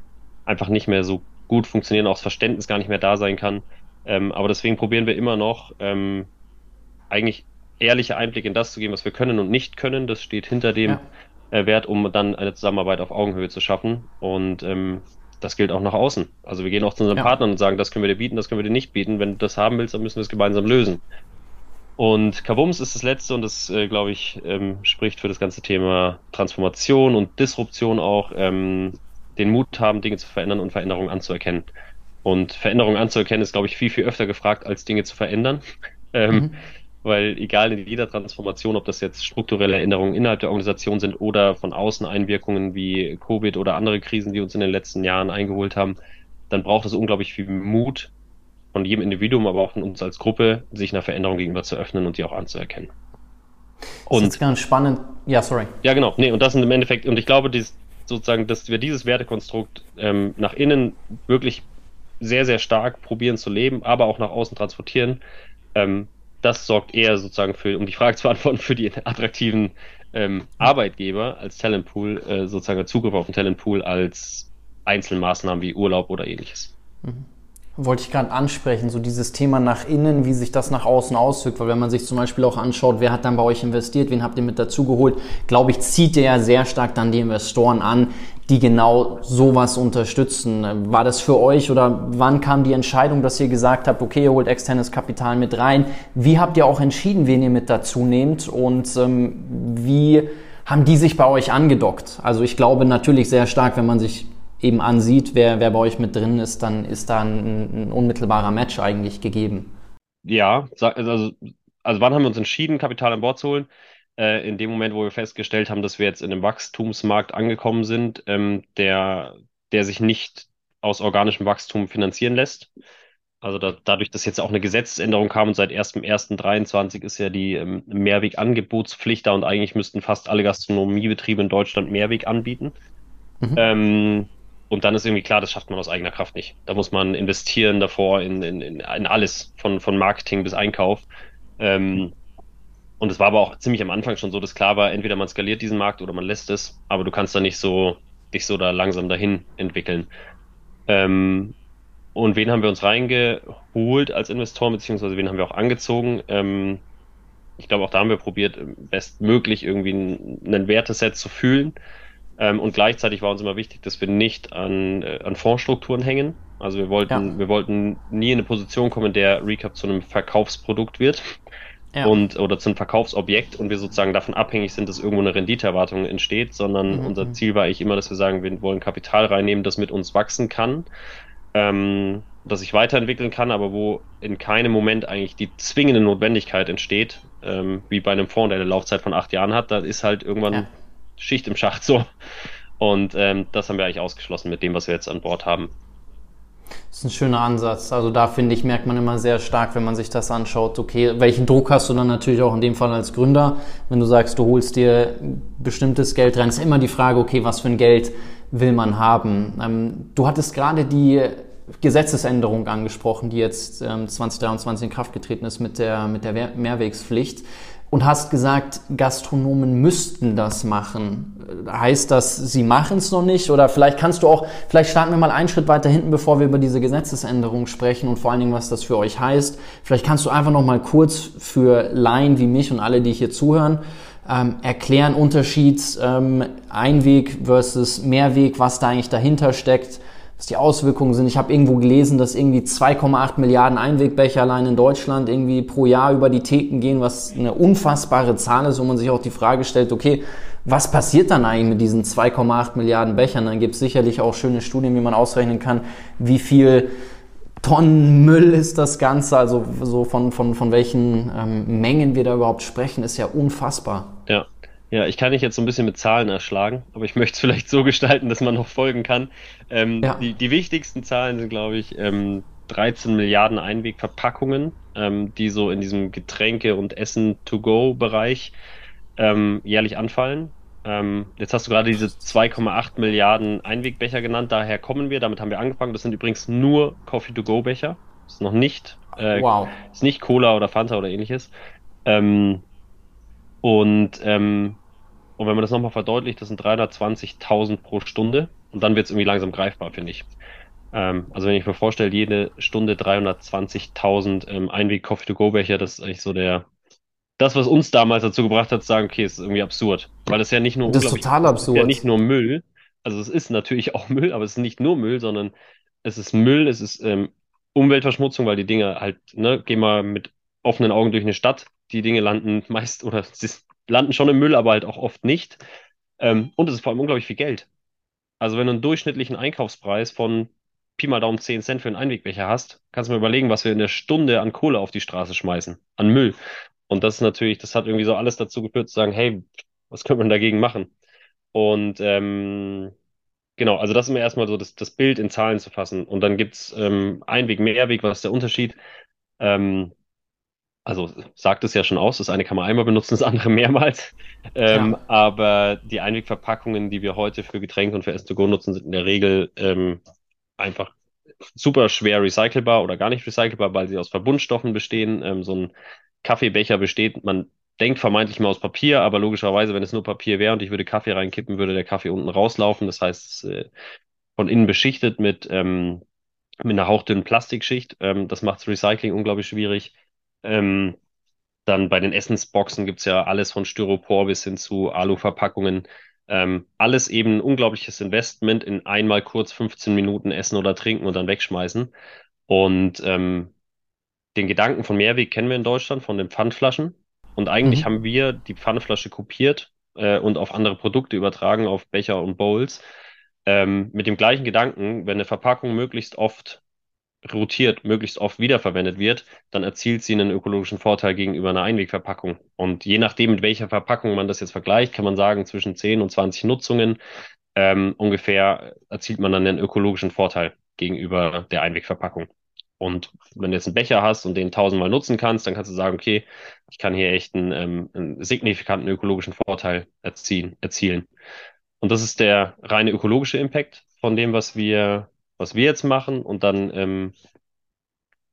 einfach nicht mehr so gut funktionieren, auch das Verständnis gar nicht mehr da sein kann. Ähm, aber deswegen probieren wir immer noch, ähm, eigentlich ehrliche Einblicke in das zu geben, was wir können und nicht können. Das steht hinter dem ja. äh, Wert, um dann eine Zusammenarbeit auf Augenhöhe zu schaffen. Und ähm, das gilt auch nach außen. Also wir gehen auch zu unseren ja. Partnern und sagen, das können wir dir bieten, das können wir dir nicht bieten. Wenn du das haben willst, dann müssen wir es gemeinsam lösen. Und Kavums ist das letzte und das, äh, glaube ich, ähm, spricht für das ganze Thema Transformation und Disruption auch, ähm, den Mut haben, Dinge zu verändern und Veränderungen anzuerkennen. Und Veränderungen anzuerkennen ist, glaube ich, viel, viel öfter gefragt, als Dinge zu verändern. Ähm, mhm. Weil egal in jeder Transformation, ob das jetzt strukturelle Änderungen innerhalb der Organisation sind oder von außen Einwirkungen wie Covid oder andere Krisen, die uns in den letzten Jahren eingeholt haben, dann braucht es unglaublich viel Mut von jedem Individuum, aber auch von uns als Gruppe, sich einer Veränderung gegenüber zu öffnen und die auch anzuerkennen. Und, das ist ganz spannend. Ja, sorry. Ja, genau. Nee, und das sind im Endeffekt, und ich glaube, dies, sozusagen, dass wir dieses Wertekonstrukt ähm, nach innen wirklich sehr, sehr stark probieren zu leben, aber auch nach außen transportieren, ähm, das sorgt eher sozusagen für, um die Frage zu (laughs) beantworten, für die attraktiven ähm, Arbeitgeber als Talentpool, äh, sozusagen Zugriff auf den Talentpool als Einzelmaßnahmen wie Urlaub oder ähnliches. Mhm. Wollte ich gerade ansprechen, so dieses Thema nach innen, wie sich das nach außen auswirkt, weil wenn man sich zum Beispiel auch anschaut, wer hat dann bei euch investiert, wen habt ihr mit dazu geholt, glaube ich, zieht der ja sehr stark dann die Investoren an, die genau sowas unterstützen. War das für euch oder wann kam die Entscheidung, dass ihr gesagt habt, okay, ihr holt externes Kapital mit rein? Wie habt ihr auch entschieden, wen ihr mit dazu nehmt und ähm, wie haben die sich bei euch angedockt? Also ich glaube natürlich sehr stark, wenn man sich eben ansieht, wer, wer bei euch mit drin ist, dann ist da ein, ein unmittelbarer Match eigentlich gegeben. Ja, also, also wann haben wir uns entschieden, Kapital an Bord zu holen? Äh, in dem Moment, wo wir festgestellt haben, dass wir jetzt in einem Wachstumsmarkt angekommen sind, ähm, der, der sich nicht aus organischem Wachstum finanzieren lässt. Also da, dadurch, dass jetzt auch eine Gesetzesänderung kam und seit 1.1.23 ist ja die ähm, Mehrwegangebotspflicht da und eigentlich müssten fast alle Gastronomiebetriebe in Deutschland Mehrweg anbieten. Mhm. Ähm, und dann ist irgendwie klar, das schafft man aus eigener Kraft nicht. Da muss man investieren davor in, in, in alles, von, von Marketing bis Einkauf. Ähm, und es war aber auch ziemlich am Anfang schon so, dass klar war, entweder man skaliert diesen Markt oder man lässt es, aber du kannst da nicht so, dich so da langsam dahin entwickeln. Ähm, und wen haben wir uns reingeholt als Investor, beziehungsweise wen haben wir auch angezogen? Ähm, ich glaube, auch da haben wir probiert, bestmöglich irgendwie ein, ein Werteset zu fühlen Ähm, und gleichzeitig war uns immer wichtig, dass wir nicht an, äh, an Fondsstrukturen hängen. Also wir wollten, ja. wir wollten nie in eine Position kommen, in der Recap zu einem Verkaufsprodukt wird. Ja. Und, oder zum Verkaufsobjekt und wir sozusagen davon abhängig sind, dass irgendwo eine Renditeerwartung entsteht, sondern mhm. unser mhm. Ziel war eigentlich immer, dass wir sagen, wir wollen Kapital reinnehmen, das mit uns wachsen kann, ähm, das sich weiterentwickeln kann, aber wo in keinem Moment eigentlich die zwingende Notwendigkeit entsteht, ähm, wie bei einem Fonds, der eine Laufzeit von acht Jahren hat, da ist halt irgendwann ja. Schicht im Schacht so. Und ähm, das haben wir eigentlich ausgeschlossen mit dem, was wir jetzt an Bord haben. Das ist ein schöner Ansatz. Also da finde ich, merkt man immer sehr stark, wenn man sich das anschaut, okay, welchen Druck hast du dann natürlich auch in dem Fall als Gründer, wenn du sagst, du holst dir bestimmtes Geld rein, ist immer die Frage, okay, was für ein Geld will man haben? Ähm, du hattest gerade die Gesetzesänderung angesprochen, die jetzt ähm, 2023 in Kraft getreten ist mit der, mit der Mehrwegspflicht und hast gesagt, Gastronomen müssten das machen. Heißt das, sie machen es noch nicht? Oder vielleicht kannst du auch, vielleicht starten wir mal einen Schritt weiter hinten, bevor wir über diese Gesetzesänderung sprechen und vor allen Dingen, was das für euch heißt. Vielleicht kannst du einfach noch mal kurz für Laien wie mich und alle, die hier zuhören, ähm, erklären Unterschied ähm, Einweg versus Mehrweg, was da eigentlich dahinter steckt was die Auswirkungen sind. Ich habe irgendwo gelesen, dass irgendwie 2,8 Milliarden Einwegbecher allein in Deutschland irgendwie pro Jahr über die Theken gehen, was eine unfassbare Zahl ist, wo man sich auch die Frage stellt, okay, was passiert dann eigentlich mit diesen 2,8 Milliarden Bechern? Dann gibt es sicherlich auch schöne Studien, wie man ausrechnen kann, wie viel Tonnen Müll ist das Ganze, also so von, von, von welchen ähm, Mengen wir da überhaupt sprechen, ist ja unfassbar. Ja. Ja, ich kann dich jetzt so ein bisschen mit Zahlen erschlagen, aber ich möchte es vielleicht so gestalten, dass man noch folgen kann. Ähm, ja. die, die wichtigsten Zahlen sind, glaube ich, ähm, 13 Milliarden Einwegverpackungen, ähm, die so in diesem Getränke- und Essen-to-go-Bereich ähm, jährlich anfallen. Ähm, jetzt hast du gerade diese 2,8 Milliarden Einwegbecher genannt, daher kommen wir, damit haben wir angefangen. Das sind übrigens nur Coffee-to-go-Becher. Ist noch nicht, äh, wow. ist nicht Cola oder Fanta oder ähnliches. Ähm, und, ähm, und wenn man das nochmal verdeutlicht, das sind 320.000 pro Stunde und dann wird es irgendwie langsam greifbar, finde ich. Ähm, also wenn ich mir vorstelle, jede Stunde 320.000 ähm, Einweg-Coffee-to-go-Becher, das ist eigentlich so der, das, was uns damals dazu gebracht hat, zu sagen, okay, es ist irgendwie absurd. Weil das ja nicht nur, das ist total absurd. ja nicht nur Müll, also es ist natürlich (laughs) auch Müll, aber es ist nicht nur Müll, sondern es ist Müll, es ist ähm, Umweltverschmutzung, weil die Dinge halt, ne, geh mal mit offenen Augen durch eine Stadt, die Dinge landen meist (laughs) oder sie landen schon im Müll, aber halt auch oft nicht. Ähm, und es ist vor allem unglaublich viel Geld. Also wenn du einen durchschnittlichen Einkaufspreis von Pi mal Daumen 10 Cent für einen Einwegbecher hast, kannst du mir überlegen, was wir in der Stunde an Kohle auf die Straße schmeißen, an Müll. Und das ist natürlich, das hat irgendwie so alles dazu geführt zu sagen, hey, was könnte man dagegen machen? Und ähm, genau, also das ist mir erstmal so das, das Bild in Zahlen zu fassen. Und dann gibt's ähm, Einweg, Mehrweg, was ist der Unterschied? Ähm, also sagt es ja schon aus, das eine kann man einmal benutzen, das andere mehrmals. Ähm, ja. Aber die Einwegverpackungen, die wir heute für Getränke und für Essen to go nutzen, sind in der Regel ähm, einfach super schwer recycelbar oder gar nicht recycelbar, weil sie aus Verbundstoffen bestehen. Ähm, so ein Kaffeebecher besteht, man denkt vermeintlich mal aus Papier, aber logischerweise, wenn es nur Papier wäre und ich würde Kaffee reinkippen, würde der Kaffee unten rauslaufen. Das heißt, äh, von innen beschichtet mit, ähm, mit einer hauchdünnen Plastikschicht. Ähm, das macht das Recycling unglaublich schwierig. Ähm, dann bei den Essensboxen gibt's ja alles von Styropor bis hin zu Aluverpackungen. Ähm, alles eben ein unglaubliches Investment in einmal kurz 15 Minuten essen oder trinken und dann wegschmeißen. Und ähm, den Gedanken von Mehrweg kennen wir in Deutschland von den Pfandflaschen. Und eigentlich mhm. haben wir die Pfandflasche kopiert äh, und auf andere Produkte übertragen, auf Becher und Bowls. Ähm, mit dem gleichen Gedanken, wenn eine Verpackung möglichst oft rotiert, möglichst oft wiederverwendet wird, dann erzielt sie einen ökologischen Vorteil gegenüber einer Einwegverpackung. Und je nachdem, mit welcher Verpackung man das jetzt vergleicht, kann man sagen, zwischen 10 und 20 Nutzungen ähm, ungefähr erzielt man dann einen ökologischen Vorteil gegenüber der Einwegverpackung. Und wenn du jetzt einen Becher hast und den tausendmal nutzen kannst, dann kannst du sagen, okay, ich kann hier echt einen, ähm, einen signifikanten ökologischen Vorteil erzielen, erzielen. Und das ist der reine ökologische Impact von dem, was wir was wir jetzt machen und dann, ähm,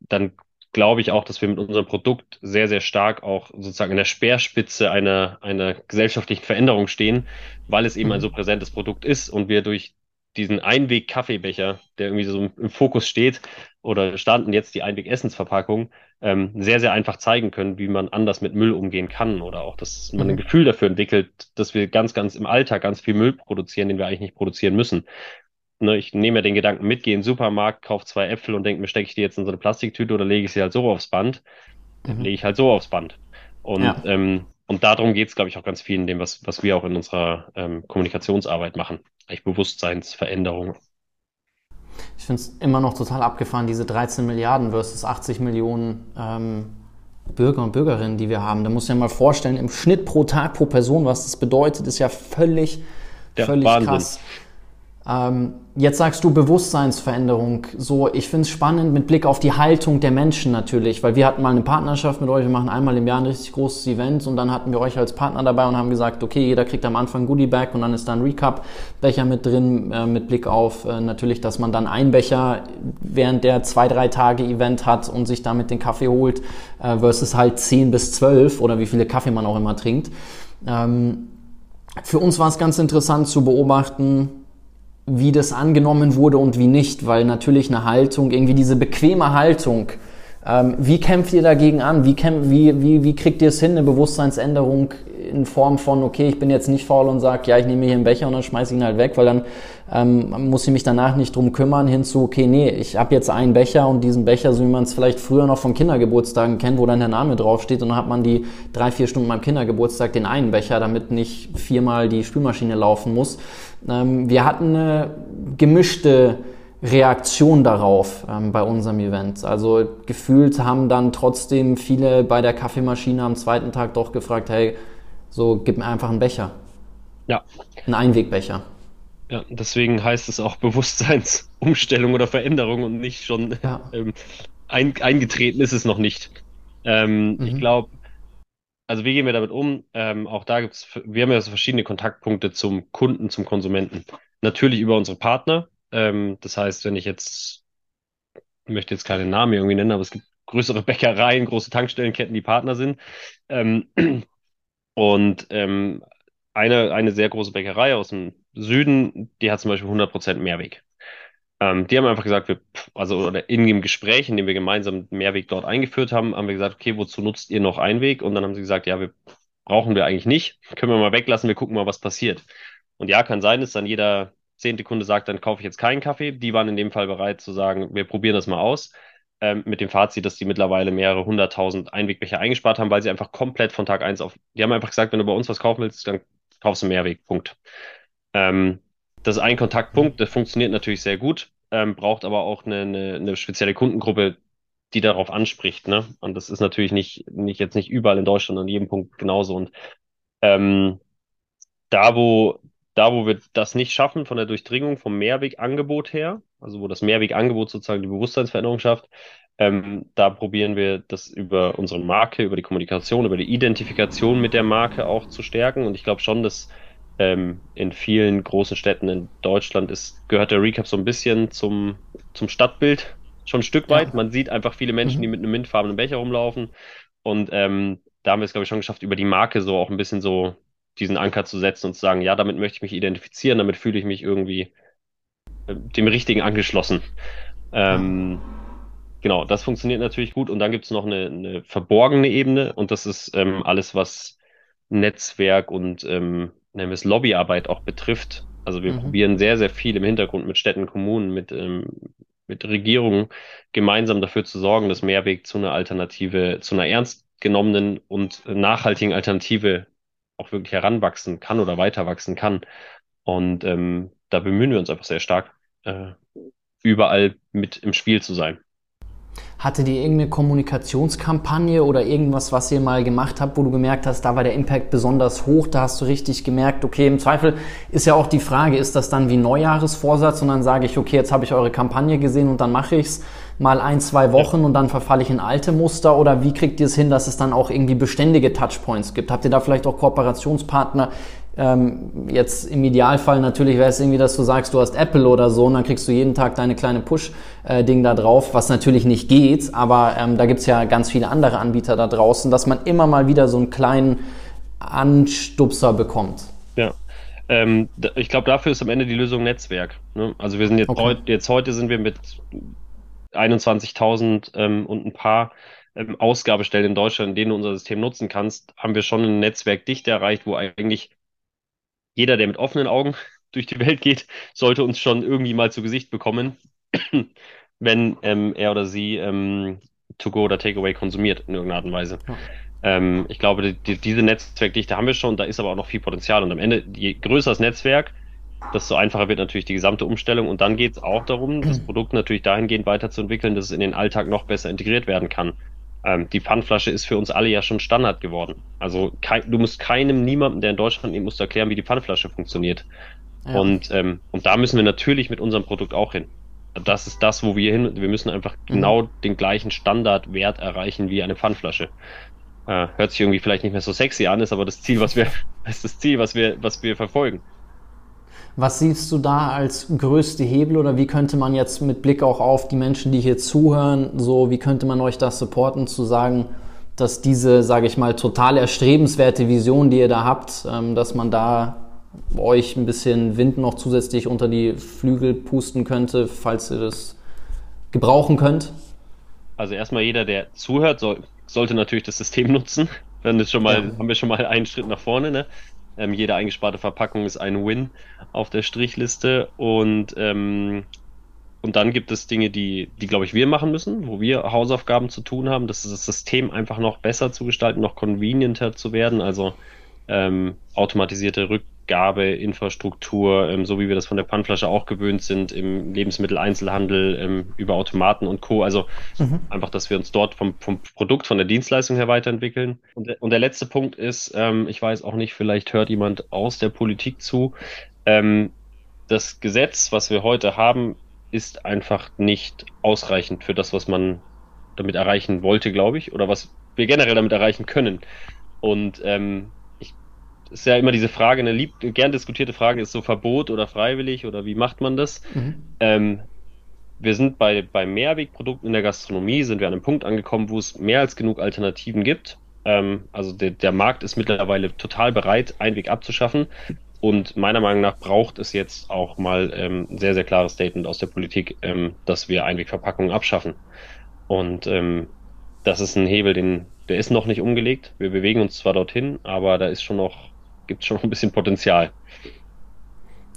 dann glaube ich auch, dass wir mit unserem Produkt sehr, sehr stark auch sozusagen in der Speerspitze einer, einer gesellschaftlichen Veränderung stehen, weil es eben ein mhm. so präsentes Produkt ist und wir durch diesen Einweg-Kaffeebecher, der irgendwie so im Fokus steht, oder standen jetzt die Einweg-Essensverpackung, ähm, sehr, sehr einfach zeigen können, wie man anders mit Müll umgehen kann oder auch, dass man ein Mhm. Gefühl dafür entwickelt, dass wir ganz, ganz im Alltag ganz viel Müll produzieren, den wir eigentlich nicht produzieren müssen. Ne, ich nehme ja den Gedanken mit, gehe in den Supermarkt, kaufe zwei Äpfel und denke mir, stecke ich die jetzt in so eine Plastiktüte oder lege ich sie halt so aufs Band? Dann Mhm. lege ich halt so aufs Band. Und, Ja. ähm, und darum geht es, glaube ich, auch ganz viel in dem, was, was wir auch in unserer ähm, Kommunikationsarbeit machen. Eigentlich Bewusstseinsveränderung. Ich finde es immer noch total abgefahren, diese 13 Milliarden versus 80 Millionen ähm, Bürger und Bürgerinnen, die wir haben. Da muss ich mir mal vorstellen, im Schnitt pro Tag pro Person, was das bedeutet, ist ja völlig, Ja, völlig Wahnsinn. krass. Ähm, jetzt sagst du Bewusstseinsveränderung. So, ich finde es spannend mit Blick auf die Haltung der Menschen natürlich, weil wir hatten mal eine Partnerschaft mit euch, wir machen einmal im Jahr ein richtig großes Event und dann hatten wir euch als Partner dabei und haben gesagt, okay, jeder kriegt am Anfang ein Goodie Bag und dann ist da ein Recap-Becher mit drin, äh, mit Blick auf äh, natürlich, dass man dann einen Becher während der zwei, drei Tage Event hat und sich damit den Kaffee holt, äh, versus halt 10 bis 12 oder wie viele Kaffee man auch immer trinkt. Ähm, für uns war es ganz interessant zu beobachten, wie das angenommen wurde und wie nicht, weil natürlich eine Haltung, irgendwie diese bequeme Haltung, ähm, wie kämpft ihr dagegen an? Wie, kämpft, wie, wie, wie kriegt ihr es hin, eine Bewusstseinsänderung in Form von, okay, ich bin jetzt nicht faul und sage, ja, ich nehme hier einen Becher und dann schmeiße ich ihn halt weg, weil dann ähm, muss ich mich danach nicht drum kümmern, hinzu, okay, nee, ich habe jetzt einen Becher und diesen Becher, so wie man es vielleicht früher noch von Kindergeburtstagen kennt, wo dann der Name draufsteht und dann hat man die drei, vier Stunden beim Kindergeburtstag den einen Becher, damit nicht viermal die Spülmaschine laufen muss. Ähm, wir hatten eine gemischte Reaktion darauf ähm, bei unserem Event. Also gefühlt haben dann trotzdem viele bei der Kaffeemaschine am zweiten Tag doch gefragt, hey, so gib mir einfach einen Becher, Ja, einen Einwegbecher. ja, deswegen heißt es auch Bewusstseinsumstellung oder Veränderung und nicht schon Ja. ähm, ein, eingetreten ist es noch nicht. Ähm, Ich Mhm. glaube, also wie gehen wir damit um? Ähm, auch da gibt's, wir haben ja so verschiedene Kontaktpunkte zum Kunden, zum Konsumenten. Natürlich über unsere Partner. Ähm, das heißt, wenn ich jetzt, ich möchte jetzt keine Namen irgendwie nennen, aber es gibt größere (laughs) Bäckereien, große Tankstellenketten, die Partner sind. Ähm, (clears throat) und ähm, eine, eine sehr große Bäckerei aus dem Süden, die hat zum Beispiel 100% Mehrweg. Ähm, die haben einfach gesagt, wir, also oder in dem Gespräch, in dem wir gemeinsam Mehrweg dort eingeführt haben, haben wir gesagt, okay, wozu nutzt ihr noch Einweg? Und dann haben sie gesagt, ja, wir brauchen wir eigentlich nicht, können wir mal weglassen, wir gucken mal, was passiert. Und ja, kann sein, dass dann jeder zehnte Kunde sagt, dann kaufe ich jetzt keinen Kaffee. Die waren in dem Fall bereit zu sagen, wir probieren das mal aus. Ähm, mit dem Fazit, dass die mittlerweile mehrere hunderttausend Einwegbecher eingespart haben, weil sie einfach komplett von Tag eins auf, die haben einfach gesagt, wenn du bei uns was kaufen willst, dann kaufst du Mehrweg, Punkt. Ähm, das ist ein Kontaktpunkt, der funktioniert natürlich sehr gut, ähm, braucht aber auch eine, eine, eine spezielle Kundengruppe, die darauf anspricht, ne? Und das ist natürlich nicht, nicht jetzt nicht überall in Deutschland an jedem Punkt genauso. Und ähm, da, wo, da, wo wir das nicht schaffen von der Durchdringung vom Mehrwegangebot her, also wo das Mehrwegangebot sozusagen die Bewusstseinsveränderung schafft, ähm, da probieren wir das über unsere Marke, über die Kommunikation, über die Identifikation mit der Marke auch zu stärken. Und ich glaube schon, dass ähm, in vielen großen Städten in Deutschland ist, gehört der Recap so ein bisschen zum, zum Stadtbild schon ein Stück weit. Ja. Man sieht einfach viele Menschen, die Mhm. mit einem mintfarbenen Becher rumlaufen. Und ähm, da haben wir es, glaube ich, schon geschafft, über die Marke so auch ein bisschen so diesen Anker zu setzen und zu sagen, ja, damit möchte ich mich identifizieren, damit fühle ich mich irgendwie äh, dem Richtigen angeschlossen. Ähm, genau, das funktioniert natürlich gut. Und dann gibt es noch eine, eine verborgene Ebene und das ist ähm, alles, was Netzwerk und ähm, nennen wir es Lobbyarbeit auch betrifft. Also wir Mhm. probieren sehr, sehr viel im Hintergrund mit Städten, Kommunen, mit, ähm, mit Regierungen gemeinsam dafür zu sorgen, dass Mehrweg zu einer Alternative, zu einer ernst genommenen und nachhaltigen Alternative auch wirklich heranwachsen kann oder weiter wachsen kann. Und ähm, da bemühen wir uns einfach sehr stark, äh, überall mit im Spiel zu sein. Hattet ihr irgendeine Kommunikationskampagne oder irgendwas, was ihr mal gemacht habt, wo du gemerkt hast, da war der Impact besonders hoch, da hast du richtig gemerkt, okay, im Zweifel ist ja auch die Frage, ist das dann wie Neujahresvorsatz und dann sage ich, okay, jetzt habe ich eure Kampagne gesehen und dann mache ich es mal ein, zwei Wochen und dann verfalle ich in alte Muster oder wie kriegt ihr es hin, dass es dann auch irgendwie beständige Touchpoints gibt? Habt ihr da vielleicht auch Kooperationspartner? Ähm, jetzt im Idealfall natürlich wäre es irgendwie, dass du sagst, du hast Apple oder so und dann kriegst du jeden Tag deine kleine Push-Ding da drauf, was natürlich nicht geht, aber ähm, da gibt's ja ganz viele andere Anbieter da draußen, dass man immer mal wieder so einen kleinen Anstupser bekommt. Ja, Ähm, ich glaube, dafür ist am Ende die Lösung Netzwerk. Ne? Also wir sind jetzt, okay. heut, jetzt heute sind wir mit 21.000 ähm, und ein paar ähm, Ausgabestellen in Deutschland, in denen du unser System nutzen kannst, haben wir schon ein Netzwerkdichte erreicht, wo eigentlich jeder, der mit offenen Augen (laughs) durch die Welt geht, sollte uns schon irgendwie mal zu Gesicht bekommen, (clears throat) wenn ähm, er oder sie ähm, To-Go oder Takeaway konsumiert in irgendeiner Art und Weise. Ja. Ähm, ich glaube, die, diese Netzwerkdichte haben wir schon, da ist aber auch noch viel Potenzial. Und am Ende, je größer das Netzwerk, desto einfacher wird natürlich die gesamte Umstellung. Und dann geht es auch darum, das (clears throat) Produkt natürlich dahingehend weiterzuentwickeln, dass es in den Alltag noch besser integriert werden kann. Ähm, die Pfandflasche ist für uns alle ja schon Standard geworden. Also kein, du musst keinem, niemandem, der in Deutschland lebt, musst erklären, wie die Pfandflasche funktioniert. Ja. Und, ähm, und da müssen wir natürlich mit unserem Produkt auch hin. Das ist das, wo wir hin. Wir müssen einfach mhm. genau den gleichen Standardwert erreichen wie eine Pfandflasche. Äh, hört sich irgendwie vielleicht nicht mehr so sexy an, ist aber das Ziel, was wir, (laughs) ist das Ziel, was wir, was wir verfolgen. Was siehst du da als größte Hebel oder wie könnte man jetzt mit Blick auch auf die Menschen, die hier zuhören, so wie könnte man euch das supporten, zu sagen, dass diese, sage ich mal, total erstrebenswerte Vision, die ihr da habt, ähm, dass man da euch ein bisschen Wind noch zusätzlich unter die Flügel pusten könnte, falls ihr das gebrauchen könnt? Also erstmal jeder, der zuhört, soll, sollte natürlich das System nutzen. Dann ist schon mal, ja. haben wir schon mal einen Schritt nach vorne. Ne? Ähm, jede eingesparte Verpackung ist ein Win auf der Strichliste. Und, ähm, und dann gibt es Dinge, die, die glaube ich, wir machen müssen, wo wir Hausaufgaben zu tun haben. Das ist das System einfach noch besser zu gestalten, noch convenienter zu werden. Also ähm, automatisierte Rück Abgabeinfrastruktur, ähm, so wie wir das von der Pfandflasche auch gewöhnt sind, im Lebensmitteleinzelhandel, ähm, über Automaten und Co. Also mhm. einfach, dass wir uns dort vom, vom Produkt, von der Dienstleistung her weiterentwickeln. Und, und der letzte Punkt ist, ähm, ich weiß auch nicht, vielleicht hört jemand aus der Politik zu, ähm, das Gesetz, was wir heute haben, ist einfach nicht ausreichend für das, was man damit erreichen wollte, glaube ich, oder was wir generell damit erreichen können. Und ähm, ist ja immer diese Frage, eine lieb, gern diskutierte Frage ist so Verbot oder freiwillig oder wie macht man das? Mhm. Ähm, wir sind bei, bei Mehrwegprodukten in der Gastronomie, sind wir an einem Punkt angekommen, wo es mehr als genug Alternativen gibt. Ähm, also der, der Markt ist mittlerweile total bereit, Einweg abzuschaffen. Und meiner Meinung nach braucht es jetzt auch mal ähm, ein sehr, sehr klares Statement aus der Politik, ähm, dass wir Einwegverpackungen abschaffen. Und ähm, das ist ein Hebel, den, der ist noch nicht umgelegt. Wir bewegen uns zwar dorthin, aber da ist schon noch gibt es schon noch ein bisschen Potenzial.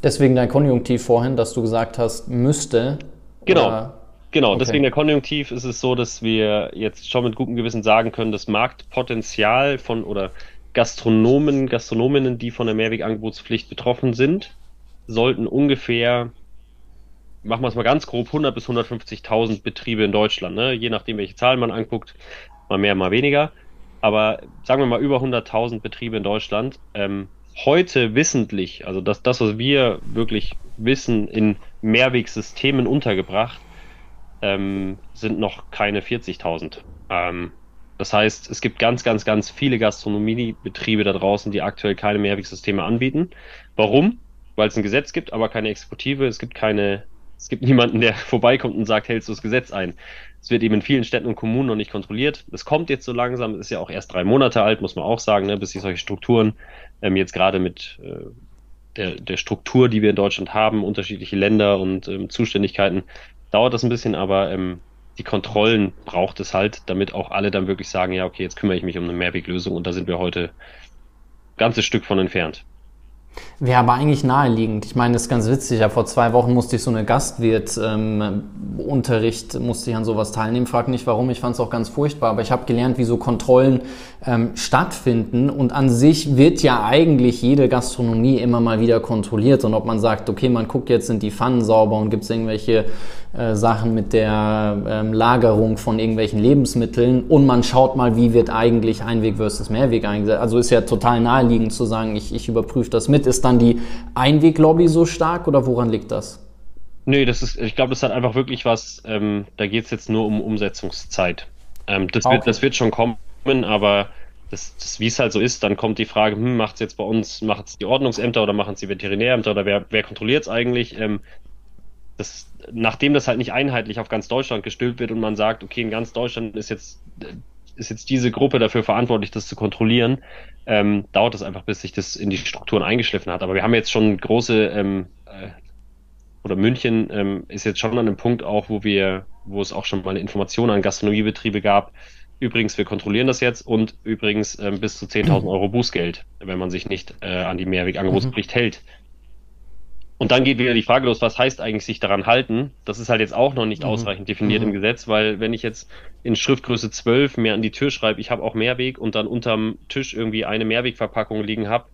Deswegen dein Konjunktiv vorhin, dass du gesagt hast, müsste. Genau. Oder? Genau, okay. deswegen der Konjunktiv ist es so, dass wir jetzt schon mit gutem Gewissen sagen können, das Marktpotenzial von oder Gastronomen, Gastronominnen, die von der Mehrwegangebotspflicht betroffen sind, sollten ungefähr, machen wir es mal ganz grob, 100 bis 150.000 Betriebe in Deutschland, ne? je nachdem, welche Zahlen man anguckt, mal mehr, mal weniger, aber sagen wir mal über 100.000 Betriebe in Deutschland, ähm, heute wissentlich, also das, das, was wir wirklich wissen, in Mehrwegsystemen untergebracht, ähm, sind noch keine 40.000. Ähm, das heißt, es gibt ganz, ganz, ganz viele Gastronomiebetriebe da draußen, die aktuell keine Mehrwegsysteme anbieten. Warum? Weil es ein Gesetz gibt, aber keine Exekutive. Es gibt keine, es gibt niemanden, der (laughs) vorbeikommt und sagt, hältst du das Gesetz ein? Es wird eben in vielen Städten und Kommunen noch nicht kontrolliert. Es kommt jetzt so langsam, es ist ja auch erst drei Monate alt, muss man auch sagen, ne, bis sich solche Strukturen ähm, jetzt gerade mit äh, der, der Struktur, die wir in Deutschland haben, unterschiedliche Länder und ähm, Zuständigkeiten, dauert das ein bisschen, aber ähm, die Kontrollen braucht es halt, damit auch alle dann wirklich sagen, ja, okay, jetzt kümmere ich mich um eine Mehrweglösung und da sind wir heute ein ganzes Stück von entfernt. Wäre aber eigentlich naheliegend. Ich meine, das ist ganz witzig. Ja, vor zwei Wochen musste ich so eine Gastwirt-Unterricht, ähm, musste ich an sowas teilnehmen. Frag nicht warum, ich fand es auch ganz furchtbar. Aber ich habe gelernt, wie so Kontrollen ähm, stattfinden. Und an sich wird ja eigentlich jede Gastronomie immer mal wieder kontrolliert. Und ob man sagt, okay, man guckt jetzt, sind die Pfannen sauber und gibt es irgendwelche äh, Sachen mit der ähm, Lagerung von irgendwelchen Lebensmitteln und man schaut mal, wie wird eigentlich Einweg versus Mehrweg eingesetzt. Also ist ja total naheliegend zu sagen, ich, ich überprüfe das mit. Ist dann die Einweglobby so stark oder woran liegt das? Nee, das ist, ich glaube, das hat einfach wirklich was, ähm, da geht es jetzt nur um Umsetzungszeit. Ähm, das, okay. wird, das wird schon kommen, aber das, das wie es halt so ist, dann kommt die Frage, hm, macht es jetzt bei uns, macht es die Ordnungsämter oder machen es die Veterinärämter oder wer, wer kontrolliert es eigentlich? Ähm, das, nachdem das halt nicht einheitlich auf ganz Deutschland gestülpt wird und man sagt, okay, in ganz Deutschland ist jetzt ist jetzt diese Gruppe dafür verantwortlich, das zu kontrollieren, ähm, dauert es einfach, bis sich das in die Strukturen eingeschliffen hat. Aber wir haben jetzt schon große, ähm, äh, oder München ähm, ist jetzt schon an einem Punkt auch, wo wir, wo es auch schon mal eine Information an Gastronomiebetriebe gab. Übrigens, wir kontrollieren das jetzt und übrigens ähm, bis zu 10.000 Euro Bußgeld, wenn man sich nicht äh, an die Mehrwegangebotspflicht mhm. hält. Und dann geht wieder die Frage los, was heißt eigentlich sich daran halten? Das ist halt jetzt auch noch nicht mhm. ausreichend definiert mhm. im Gesetz, weil wenn ich jetzt in Schriftgröße 12 mehr an die Tür schreibe, ich habe auch Mehrweg und dann unterm Tisch irgendwie eine Mehrwegverpackung liegen habe,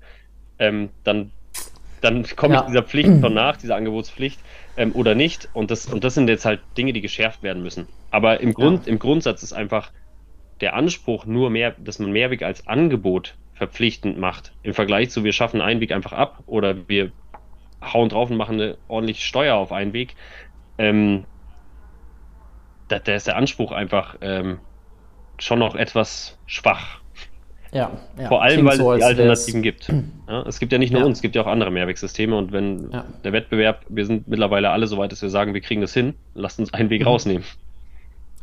ähm, dann, dann komme ja. ich dieser Pflicht (clears throat) von nach, dieser Angebotspflicht ähm, oder nicht. Und das, und das sind jetzt halt Dinge, die geschärft werden müssen. Aber im, Grund, ja. im Grundsatz ist einfach der Anspruch nur mehr, dass man Mehrweg als Angebot verpflichtend macht, im Vergleich zu wir schaffen einen Weg einfach ab oder wir hauen drauf und machen eine ordentliche Steuer auf einen Weg. Ähm, da, da ist der Anspruch einfach ähm, schon noch etwas schwach. Ja, ja. Vor allem, weil so, es die Alternativen gibt. (clears throat) Ja, es gibt ja nicht nur ja. uns, es gibt ja auch andere Mehrwegsysteme und wenn der Wettbewerb, wir sind mittlerweile alle so weit, dass wir sagen, wir kriegen das hin, lasst uns einen Weg mhm. rausnehmen.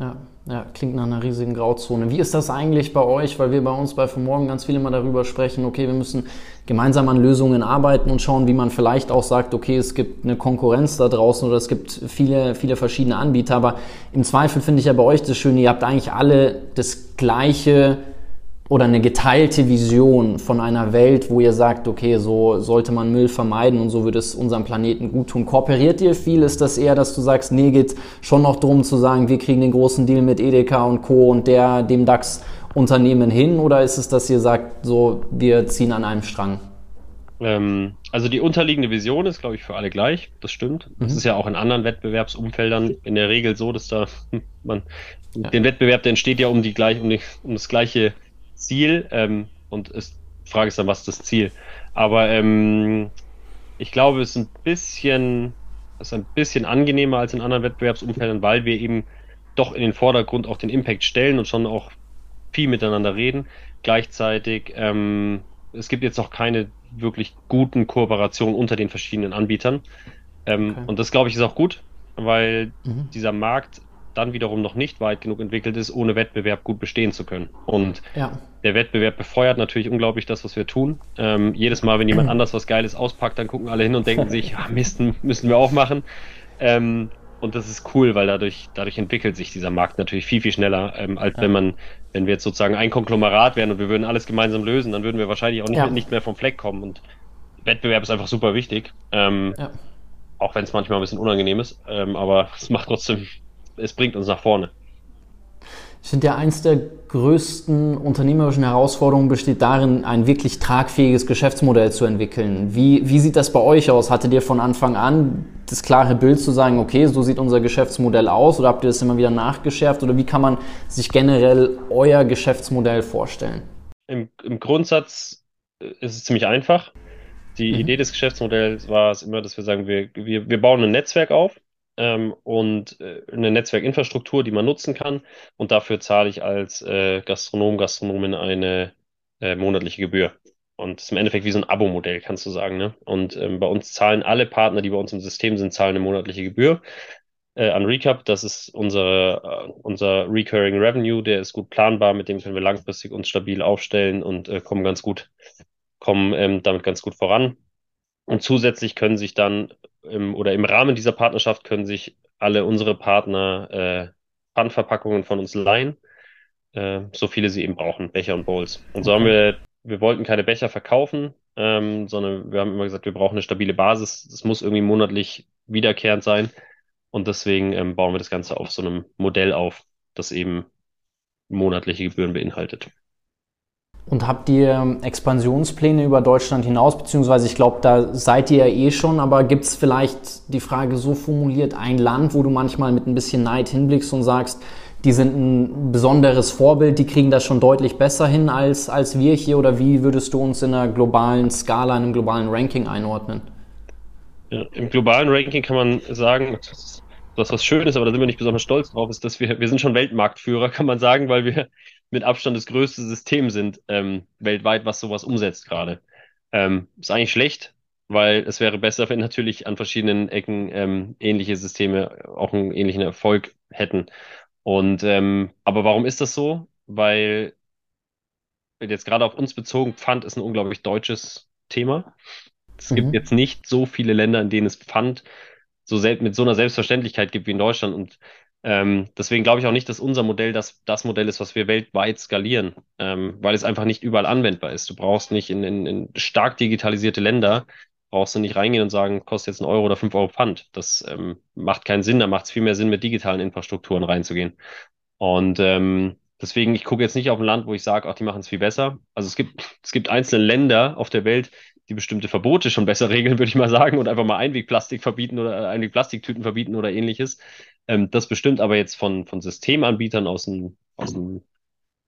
Ja, ja, klingt nach einer riesigen Grauzone. Wie ist das eigentlich bei euch? Weil wir bei uns bei Von Morgen ganz viel immer darüber sprechen, okay, wir müssen gemeinsam an Lösungen arbeiten und schauen, wie man vielleicht auch sagt, okay, es gibt eine Konkurrenz da draußen oder es gibt viele, viele verschiedene Anbieter. Aber im Zweifel finde ich ja bei euch das Schöne, ihr habt eigentlich alle das gleiche oder eine geteilte Vision von einer Welt, wo ihr sagt, okay, so sollte man Müll vermeiden und so würde es unserem Planeten gut tun. Kooperiert ihr viel? Ist das eher, dass du sagst, nee, geht schon noch darum zu sagen, wir kriegen den großen Deal mit Edeka und Co. und der dem DAX Unternehmen hin? Oder ist es, dass ihr sagt, so, wir ziehen an einem Strang? Ähm, also die unterliegende Vision ist, glaube ich, für alle gleich. Das stimmt. Mhm. Das ist ja auch in anderen Wettbewerbsumfeldern in der Regel so, dass da man ja. den Wettbewerb, der entsteht ja um die gleich, um, die, um das gleiche Ziel ähm, und ist, Frage ist dann, was ist das Ziel? Aber ähm, ich glaube, es ist ein bisschen, es ist ein bisschen angenehmer als in anderen Wettbewerbsumfeldern, weil wir eben doch in den Vordergrund auch den Impact stellen und schon auch viel miteinander reden. Gleichzeitig, ähm, es gibt jetzt noch keine wirklich guten Kooperationen unter den verschiedenen Anbietern. Ähm, okay. Und das, glaube ich, ist auch gut, weil mhm. dieser Markt dann wiederum noch nicht weit genug entwickelt ist, ohne Wettbewerb gut bestehen zu können. Und ja. der Wettbewerb befeuert natürlich unglaublich das, was wir tun. Ähm, jedes Mal, wenn jemand (clears throat) anders was Geiles auspackt, dann gucken alle hin und denken sich, ah, Mist, müssen wir auch machen. Ähm, und das ist cool, weil dadurch, dadurch entwickelt sich dieser Markt natürlich viel, viel schneller, ähm, als ja. wenn man, wenn wir jetzt sozusagen ein Konglomerat wären und wir würden alles gemeinsam lösen, dann würden wir wahrscheinlich auch nicht, ja. nicht mehr vom Fleck kommen. Und Wettbewerb ist einfach super wichtig. Ähm, ja. Auch wenn es manchmal ein bisschen unangenehm ist, ähm, aber es macht trotzdem es bringt uns nach vorne. Ich finde ja, eins der größten unternehmerischen Herausforderungen besteht darin, ein wirklich tragfähiges Geschäftsmodell zu entwickeln. Wie, wie sieht das bei euch aus? Hattet ihr von Anfang an das klare Bild zu sagen, okay, so sieht unser Geschäftsmodell aus oder habt ihr das immer wieder nachgeschärft oder wie kann man sich generell euer Geschäftsmodell vorstellen? Im, im Grundsatz äh, ist es ziemlich einfach. Die mhm. Idee des Geschäftsmodells war es immer, dass wir sagen, wir, wir, wir bauen ein Netzwerk auf ähm, und äh, eine Netzwerkinfrastruktur, die man nutzen kann. Und dafür zahle ich als äh, Gastronom, Gastronomin eine äh, monatliche Gebühr. Und das ist im Endeffekt wie so ein Abo-Modell, kannst du sagen. Ne? Und ähm, bei uns zahlen alle Partner, die bei uns im System sind, zahlen eine monatliche Gebühr äh, an Recap. Das ist unsere, äh, unser Recurring Revenue, der ist gut planbar, mit dem können wir langfristig uns stabil aufstellen und äh, kommen ganz gut, kommen ähm, damit ganz gut voran. Und zusätzlich können sich dann im, oder im Rahmen dieser Partnerschaft können sich alle unsere Partner äh, Pfandverpackungen von uns leihen, äh, so viele sie eben brauchen, Becher und Bowls. Und so haben wir, wir wollten keine Becher verkaufen, ähm, sondern wir haben immer gesagt, wir brauchen eine stabile Basis. Das muss irgendwie monatlich wiederkehrend sein. Und deswegen ähm, bauen wir das Ganze auf so einem Modell auf, das eben monatliche Gebühren beinhaltet. Und habt ihr Expansionspläne über Deutschland hinaus? Beziehungsweise ich glaube, da seid ihr ja eh schon, aber gibt es vielleicht die Frage so formuliert, ein Land, wo du manchmal mit ein bisschen Neid hinblickst und sagst, die sind ein besonderes Vorbild, die kriegen das schon deutlich besser hin als, als wir hier? Oder wie würdest du uns in einer globalen Skala, in einem globalen Ranking einordnen? Ja, Im globalen Ranking kann man sagen, was was Schönes, aber da sind wir nicht besonders stolz drauf, ist, dass wir, wir sind schon Weltmarktführer, (laughs) kann man sagen, weil wir mit Abstand das größte System sind ähm, weltweit, was sowas umsetzt gerade. Ähm, ist eigentlich schlecht, weil es wäre besser, wenn natürlich an verschiedenen Ecken ähm, ähnliche Systeme auch einen ähnlichen Erfolg hätten. Und ähm, aber warum ist das so? weil jetzt gerade auf uns bezogen, Pfand ist ein unglaublich deutsches Thema. Es mhm. gibt jetzt nicht so viele Länder, in denen es Pfand so mit so einer Selbstverständlichkeit gibt wie in Deutschland. Und ähm, deswegen glaube ich auch nicht, dass unser Modell das, das Modell ist, was wir weltweit skalieren, ähm, weil es einfach nicht überall anwendbar ist. Du brauchst nicht in, in, in stark digitalisierte Länder, brauchst du nicht reingehen und sagen, kostet jetzt ein Euro oder fünf Euro Pfand. Das ähm, macht keinen Sinn. Da macht es viel mehr Sinn, mit digitalen Infrastrukturen reinzugehen. Und ähm, deswegen, ich gucke jetzt nicht auf ein Land, wo ich sage, ach, die machen es viel besser. Also es gibt, es gibt einzelne Länder auf der Welt, die bestimmte Verbote schon besser regeln, würde ich mal sagen, und einfach mal Einwegplastik verbieten oder Einwegplastiktüten verbieten oder ähnliches. Ähm, das bestimmt aber jetzt von, von Systemanbietern aus dem, aus dem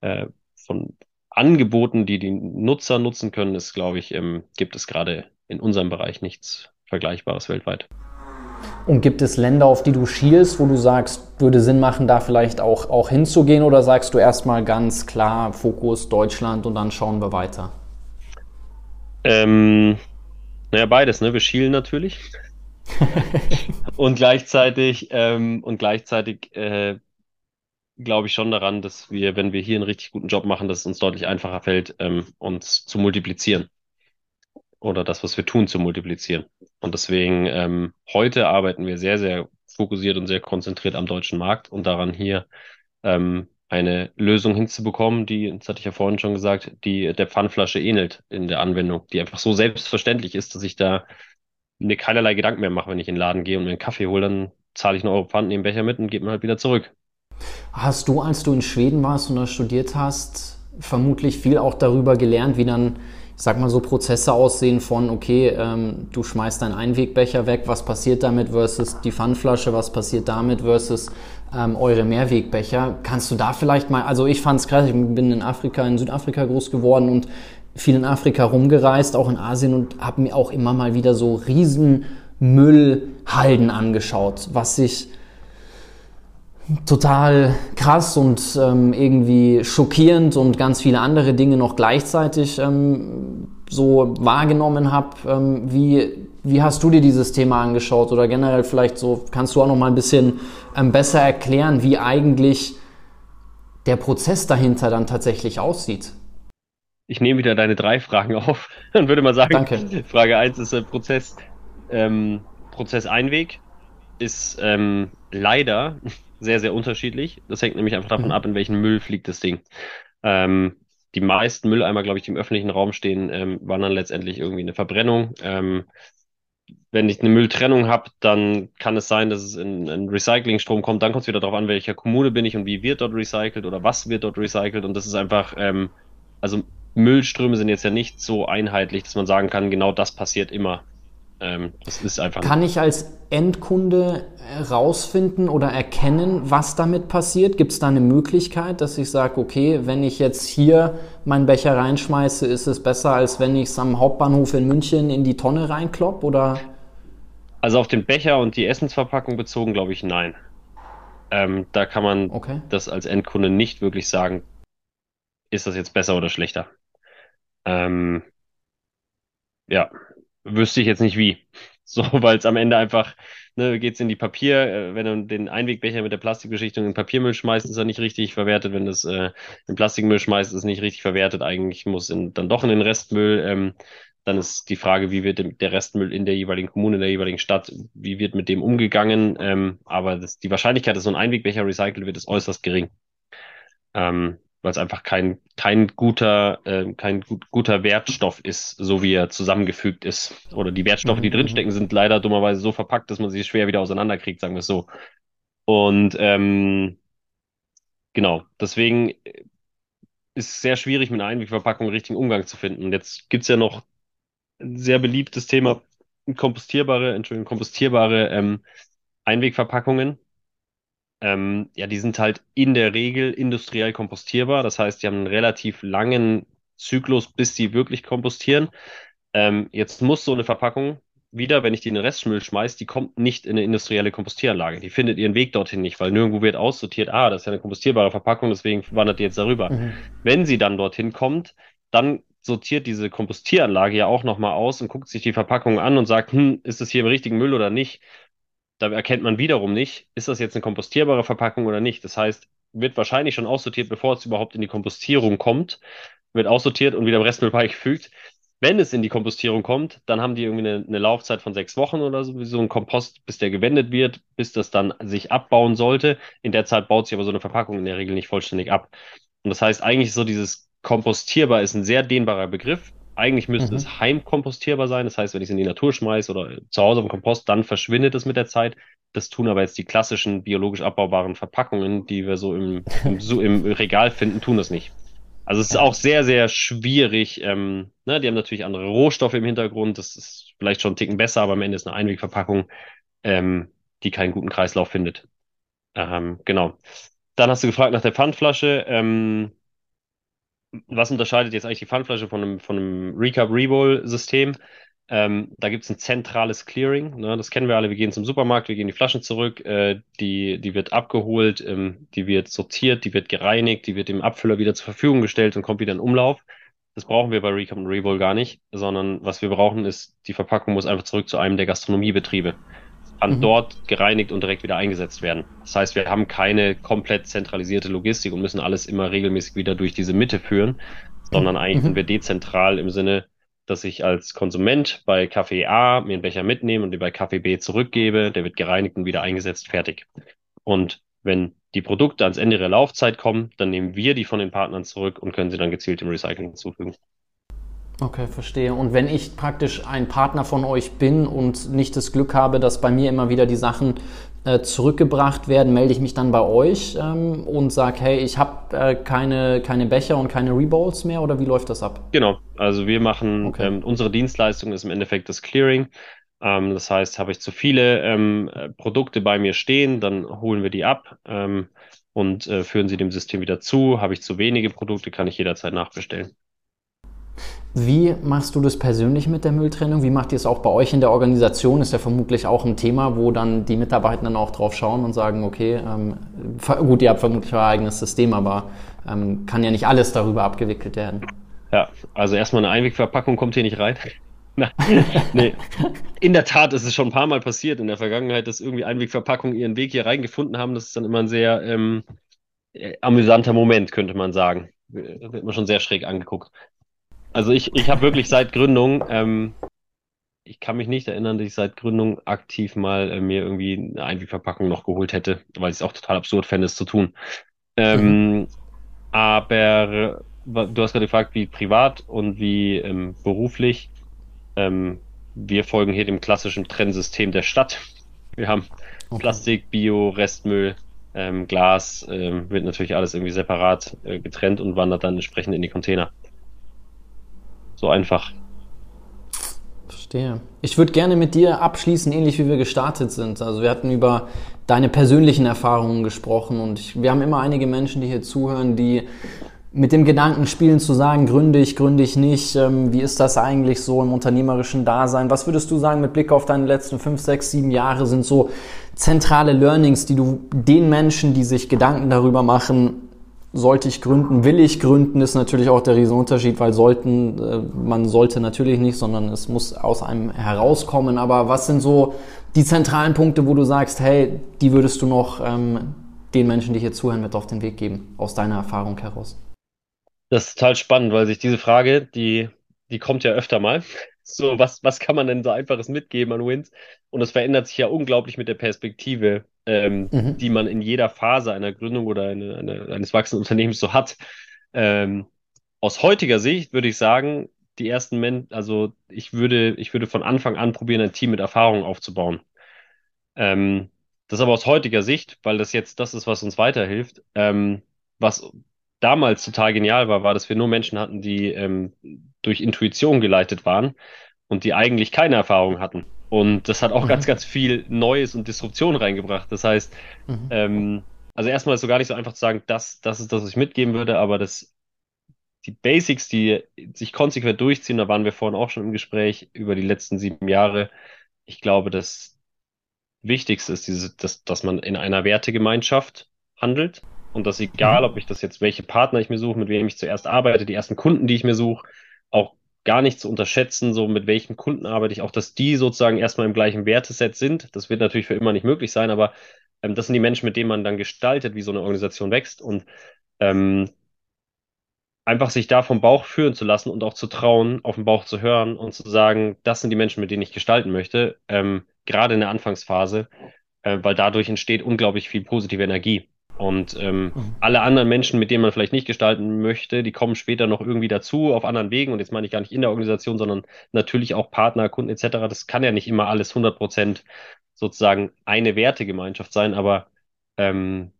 äh, von Angeboten, die die Nutzer nutzen können, ist, glaube ich, ähm, gibt es gerade in unserem Bereich nichts Vergleichbares weltweit. Und gibt es Länder, auf die du schielst, wo du sagst, würde Sinn machen, da vielleicht auch, auch hinzugehen oder sagst du erstmal ganz klar Fokus Deutschland und dann schauen wir weiter? Ähm, naja, beides, ne? Wir schielen natürlich. (laughs) und gleichzeitig, ähm, und gleichzeitig äh, glaube ich schon daran, dass wir, wenn wir hier einen richtig guten Job machen, dass es uns deutlich einfacher fällt, ähm, uns zu multiplizieren. Oder das, was wir tun, zu multiplizieren. Und deswegen, ähm, heute arbeiten wir sehr, sehr fokussiert und sehr konzentriert am deutschen Markt und daran hier ähm, eine Lösung hinzubekommen, die, das hatte ich ja vorhin schon gesagt, die der Pfandflasche ähnelt in der Anwendung, die einfach so selbstverständlich ist, dass ich da mir keinerlei Gedanken mehr mache, wenn ich in den Laden gehe und mir einen Kaffee hole, dann zahle ich einen Euro Pfand, nehme einen Becher mit und gebe mir halt wieder zurück. Hast du, als du in Schweden warst und da studiert hast, vermutlich viel auch darüber gelernt, wie dann, ich sag mal so, Prozesse aussehen von, okay, ähm, du schmeißt deinen Einwegbecher weg, was passiert damit versus die Pfandflasche, was passiert damit versus ähm, eure Mehrwegbecher. Kannst du da vielleicht mal, also ich fand es krass, ich bin in Afrika, in Südafrika groß geworden und viel in Afrika rumgereist, auch in Asien und habe mir auch immer mal wieder so riesen Müllhalden angeschaut, was sich total krass und ähm, irgendwie schockierend und ganz viele andere Dinge noch gleichzeitig ähm, so wahrgenommen habe. Ähm, wie, wie hast du dir dieses Thema angeschaut oder generell vielleicht so, kannst du auch noch mal ein bisschen ähm, besser erklären, wie eigentlich der Prozess dahinter dann tatsächlich aussieht? Ich nehme wieder deine drei Fragen (laughs) auf. Dann würde man sagen, Danke. Frage 1 ist äh, Prozess, ähm, Prozess Einweg ist ähm, leider (laughs) sehr, sehr unterschiedlich. Das hängt nämlich einfach davon mhm. ab, in welchen Müll fliegt das Ding. Ähm, die meisten Mülleimer, glaube ich, die im öffentlichen Raum stehen, ähm, wandern letztendlich irgendwie eine Verbrennung. Ähm, wenn ich eine Mülltrennung habe, dann kann es sein, dass es in einen Recyclingstrom kommt. Dann kommt es wieder darauf an, welcher Kommune bin ich und wie wird dort recycelt oder was wird dort recycelt. Und das ist einfach, ähm, also Müllströme sind jetzt ja nicht so einheitlich, dass man sagen kann, genau das passiert immer. Ähm, das ist einfach. Kann ich als Endkunde rausfinden oder erkennen, was damit passiert? Gibt es da eine Möglichkeit, dass ich sage, okay, wenn ich jetzt hier meinen Becher reinschmeiße, ist es besser, als wenn ich es am Hauptbahnhof in München in die Tonne reinklopp? Oder? Also auf den Becher und die Essensverpackung bezogen, glaube ich, nein. Ähm, da kann man okay. das als Endkunde nicht wirklich sagen, ist das jetzt besser oder schlechter. Ähm, ja, wüsste ich jetzt nicht wie. (laughs) So, weil es am Ende einfach, ne, geht's in die Papier, äh, wenn du den Einwegbecher mit der Plastikbeschichtung in Papiermüll schmeißt, ist er nicht richtig verwertet. Wenn du es äh, in Plastikmüll schmeißt, ist es nicht richtig verwertet. Eigentlich muss in, dann doch in den Restmüll. Ähm, dann ist die Frage, wie wird der Restmüll in der jeweiligen Kommune, in der jeweiligen Stadt, wie wird mit dem umgegangen? Ähm, aber das, die Wahrscheinlichkeit, dass so ein Einwegbecher recycelt wird, ist äußerst gering. Ähm, weil es einfach kein, kein guter, äh, kein gut, guter Wertstoff ist, so wie er zusammengefügt ist. Oder die Wertstoffe, die mhm. drinstecken, sind leider dummerweise so verpackt, dass man sie schwer wieder auseinanderkriegt, sagen wir es so. Und ähm, genau, deswegen ist es sehr schwierig, mit einer Einwegverpackung richtigen Umgang zu finden. Und jetzt gibt's ja noch ein sehr beliebtes Thema, kompostierbare, Entschuldigung, kompostierbare ähm, Einwegverpackungen ähm, ja, die sind halt in der Regel industriell kompostierbar. Das heißt, die haben einen relativ langen Zyklus, bis sie wirklich kompostieren. Ähm, jetzt muss so eine Verpackung wieder, wenn ich die in den Restmüll schmeiße, die kommt nicht in eine industrielle Kompostieranlage. Die findet ihren Weg dorthin nicht, weil nirgendwo wird aussortiert, ah, das ist ja eine kompostierbare Verpackung, deswegen wandert die jetzt darüber. Mhm. Wenn sie dann dorthin kommt, dann sortiert diese Kompostieranlage ja auch nochmal aus und guckt sich die Verpackung an und sagt, hm, ist das hier im richtigen Müll oder nicht? Da erkennt man wiederum nicht, ist das jetzt eine kompostierbare Verpackung oder nicht. Das heißt, wird wahrscheinlich schon aussortiert, bevor es überhaupt in die Kompostierung kommt, wird aussortiert und wieder im Restmüll (laughs) beigefügt. Wenn es in die Kompostierung kommt, dann haben die irgendwie eine, eine Laufzeit von sechs Wochen oder so, so ein Kompost, bis der gewendet wird, bis das dann sich abbauen sollte. In der Zeit baut sich aber so eine Verpackung in der Regel nicht vollständig ab. Und das heißt, eigentlich so dieses kompostierbar ist ein sehr dehnbarer Begriff. Eigentlich müsste mhm. es heimkompostierbar sein. Das heißt, wenn ich es in die Natur schmeiße oder zu Hause im Kompost, dann verschwindet es mit der Zeit. Das tun aber jetzt die klassischen biologisch abbaubaren Verpackungen, die wir so im, im, so im Regal finden, tun das nicht. Also es ist auch sehr, sehr schwierig. Ähm, ne, die haben natürlich andere Rohstoffe im Hintergrund. Das ist vielleicht schon einen Ticken besser, aber am Ende ist eine Einwegverpackung, ähm, die keinen guten Kreislauf findet. Ähm, genau. Dann hast du gefragt nach der Pfandflasche. Ähm, was unterscheidet jetzt eigentlich die Pfandflasche von einem, von einem Recap-Rebowl-System? Ähm, da gibt es ein zentrales Clearing. Ne? Das kennen wir alle. Wir gehen zum Supermarkt, wir gehen die Flaschen zurück. Äh, die, die wird abgeholt, ähm, die wird sortiert, die wird gereinigt, die wird dem Abfüller wieder zur Verfügung gestellt und kommt wieder in Umlauf. Das brauchen wir bei Recap und Rebowl gar nicht, sondern was wir brauchen ist, die Verpackung muss einfach zurück zu einem der Gastronomiebetriebe. Kann mhm. dort gereinigt und direkt wieder eingesetzt werden. Das heißt, wir haben keine komplett zentralisierte Logistik und müssen alles immer regelmäßig wieder durch diese Mitte führen, sondern eigentlich mhm. sind wir dezentral im Sinne, dass ich als Konsument bei Kaffee A mir einen Becher mitnehme und den bei Kaffee B zurückgebe. Der wird gereinigt und wieder eingesetzt, fertig. Und wenn die Produkte ans Ende ihrer Laufzeit kommen, dann nehmen wir die von den Partnern zurück und können sie dann gezielt im Recycling hinzufügen. Okay, verstehe. Und wenn ich praktisch ein Partner von euch bin und nicht das Glück habe, dass bei mir immer wieder die Sachen äh, zurückgebracht werden, melde ich mich dann bei euch ähm, und sage, hey, ich habe äh, keine, keine Becher und keine Rebowls mehr oder wie läuft das ab? Genau, also wir machen, okay. ähm, unsere Dienstleistung ist im Endeffekt das Clearing. Ähm, das heißt, habe ich zu viele ähm, äh, Produkte bei mir stehen, dann holen wir die ab ähm, und äh, führen sie dem System wieder zu. Habe ich zu wenige Produkte, kann ich jederzeit nachbestellen. Wie machst du das persönlich mit der Mülltrennung? Wie macht ihr es auch bei euch in der Organisation? Ist ja vermutlich auch ein Thema, wo dann die Mitarbeitenden auch drauf schauen und sagen, okay, ähm, gut, ihr habt vermutlich euer eigenes System, aber ähm, kann ja nicht alles darüber abgewickelt werden. Ja, also erstmal eine Einwegverpackung kommt hier nicht rein. (laughs) nee. In der Tat ist es schon ein paar Mal passiert in der Vergangenheit, dass irgendwie Einwegverpackungen ihren Weg hier reingefunden haben. Das ist dann immer ein sehr ähm, äh, amüsanter Moment, könnte man sagen. Da wird man schon sehr schräg angeguckt. Also ich, ich habe wirklich seit Gründung, ähm, ich kann mich nicht erinnern, dass ich seit Gründung aktiv mal äh, mir irgendwie eine Einwegverpackung noch geholt hätte, weil ich es auch total absurd fände, es zu tun. Ähm, mhm. (laughs) Aber du hast gerade gefragt, wie privat und wie ähm, beruflich. Ähm, wir folgen hier dem klassischen Trennsystem der Stadt. Wir haben okay. Plastik, Bio, Restmüll, ähm, Glas, ähm, wird natürlich alles irgendwie separat äh, getrennt und wandert dann entsprechend in die Container. So einfach. Verstehe. Ich würde gerne mit dir abschließen, ähnlich wie wir gestartet sind. Also wir hatten über deine persönlichen Erfahrungen gesprochen und ich, wir haben immer einige Menschen, die hier zuhören, die mit dem Gedanken spielen zu sagen, gründe ich, gründe ich nicht, ähm, wie ist das eigentlich so im unternehmerischen Dasein? Was würdest du sagen mit Blick auf deine letzten fünf, sechs, sieben Jahre sind so zentrale Learnings, die du den Menschen, die sich Gedanken darüber machen, sollte ich gründen, will ich gründen, ist natürlich auch der Riesenunterschied, weil sollten, äh, man sollte natürlich nicht, sondern es muss aus einem herauskommen. Aber was sind so die zentralen Punkte, wo du sagst, hey, die würdest du noch ähm, den Menschen, die hier zuhören, mit auf den Weg geben, aus deiner Erfahrung heraus? Das ist total spannend, weil sich diese Frage, die, die kommt ja öfter mal. So, was, was kann man denn so einfaches mitgeben an Wins? Und es verändert sich ja unglaublich mit der Perspektive, ähm, mhm. die man in jeder Phase einer Gründung oder eine, eine, eines wachsenden Unternehmens so hat. Ähm, aus heutiger Sicht würde ich sagen, die ersten Men also ich würde, ich würde von Anfang an probieren, ein Team mit Erfahrung aufzubauen. Ähm, das aber aus heutiger Sicht, weil das jetzt das ist, was uns weiterhilft. Ähm, was damals total genial war, war, dass wir nur Menschen hatten, die ähm, durch Intuition geleitet waren und die eigentlich keine Erfahrung hatten. Und das hat auch mhm. ganz, ganz viel Neues und Disruption reingebracht. Das heißt, mhm. ähm, also erstmal ist es so gar nicht so einfach zu sagen, das, das ist das, was ich mitgeben würde, aber das, die Basics, die sich konsequent durchziehen, da waren wir vorhin auch schon im Gespräch über die letzten sieben Jahre. Ich glaube, das Wichtigste ist diese, dass, dass man in einer Wertegemeinschaft handelt und dass egal, mhm. ob ich das jetzt, welche Partner ich mir suche, mit wem ich zuerst arbeite, die ersten Kunden, die ich mir suche, auch gar nicht zu unterschätzen, so mit welchen Kunden arbeite ich, auch dass die sozusagen erstmal im gleichen Werteset sind. Das wird natürlich für immer nicht möglich sein, aber ähm, das sind die Menschen, mit denen man dann gestaltet, wie so eine Organisation wächst und ähm, einfach sich da vom Bauch führen zu lassen und auch zu trauen, auf den Bauch zu hören und zu sagen, das sind die Menschen, mit denen ich gestalten möchte, ähm, gerade in der Anfangsphase, äh, weil dadurch entsteht unglaublich viel positive Energie. Und ähm, mhm. alle anderen Menschen, mit denen man vielleicht nicht gestalten möchte, die kommen später noch irgendwie dazu auf anderen Wegen. Und jetzt meine ich gar nicht in der Organisation, sondern natürlich auch Partner, Kunden etc. Das kann ja nicht immer alles 100 Prozent sozusagen eine Wertegemeinschaft sein, aber ähm,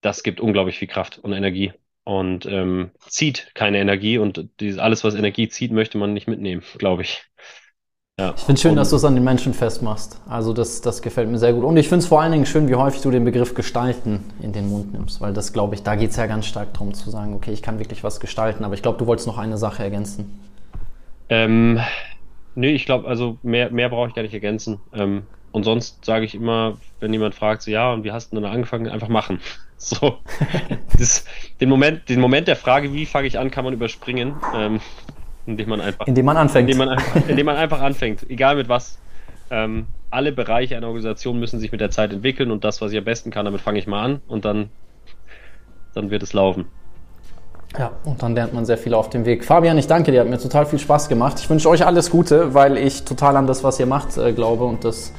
das gibt unglaublich viel Kraft und Energie und ähm, zieht keine Energie und dieses, alles, was Energie zieht, möchte man nicht mitnehmen, glaube ich. Ja. Ich finde es schön, und, dass du es an den Menschen festmachst. Also das, das gefällt mir sehr gut. Und ich finde es vor allen Dingen schön, wie häufig du den Begriff gestalten in den Mund nimmst, weil das, glaube ich, da geht es ja ganz stark darum zu sagen, okay, ich kann wirklich was gestalten, aber ich glaube, du wolltest noch eine Sache ergänzen. Ähm, nee, ich glaube, also mehr, mehr brauche ich gar nicht ergänzen. Ähm, und sonst sage ich immer, wenn jemand fragt, so, ja, und wie hast du denn angefangen, einfach machen. (laughs) So, (laughs) das, den, Moment, den Moment der Frage, wie fange ich an, kann man überspringen, ähm, indem man einfach. Indem man anfängt. Indem man einfach, indem man einfach anfängt, egal mit was. Ähm, alle Bereiche einer Organisation müssen sich mit der Zeit entwickeln und das, was ich am besten kann, damit fange ich mal an und dann, dann wird es laufen. Ja, und dann lernt man sehr viel auf dem Weg. Fabian, ich danke dir, hat mir total viel Spaß gemacht. Ich wünsche euch alles Gute, weil ich total an das, was ihr macht, äh, glaube und das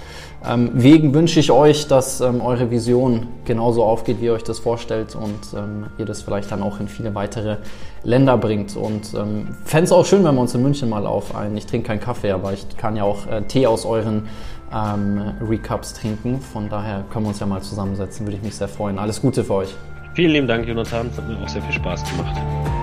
ähm, wegen wünsche ich euch, dass ähm, eure Vision genauso aufgeht, wie ihr euch das vorstellt und ähm, ihr das vielleicht dann auch in viele weitere Länder bringt. Und ähm, fände es auch schön, wenn wir uns in München mal auf einen, ich trinke keinen Kaffee, aber ich kann ja auch äh, Tee aus euren ähm, Recaps trinken. Von daher können wir uns ja mal zusammensetzen, würde ich mich sehr freuen. Alles Gute für euch. Vielen lieben Dank, Jonathan. Es hat mir auch sehr viel Spaß gemacht.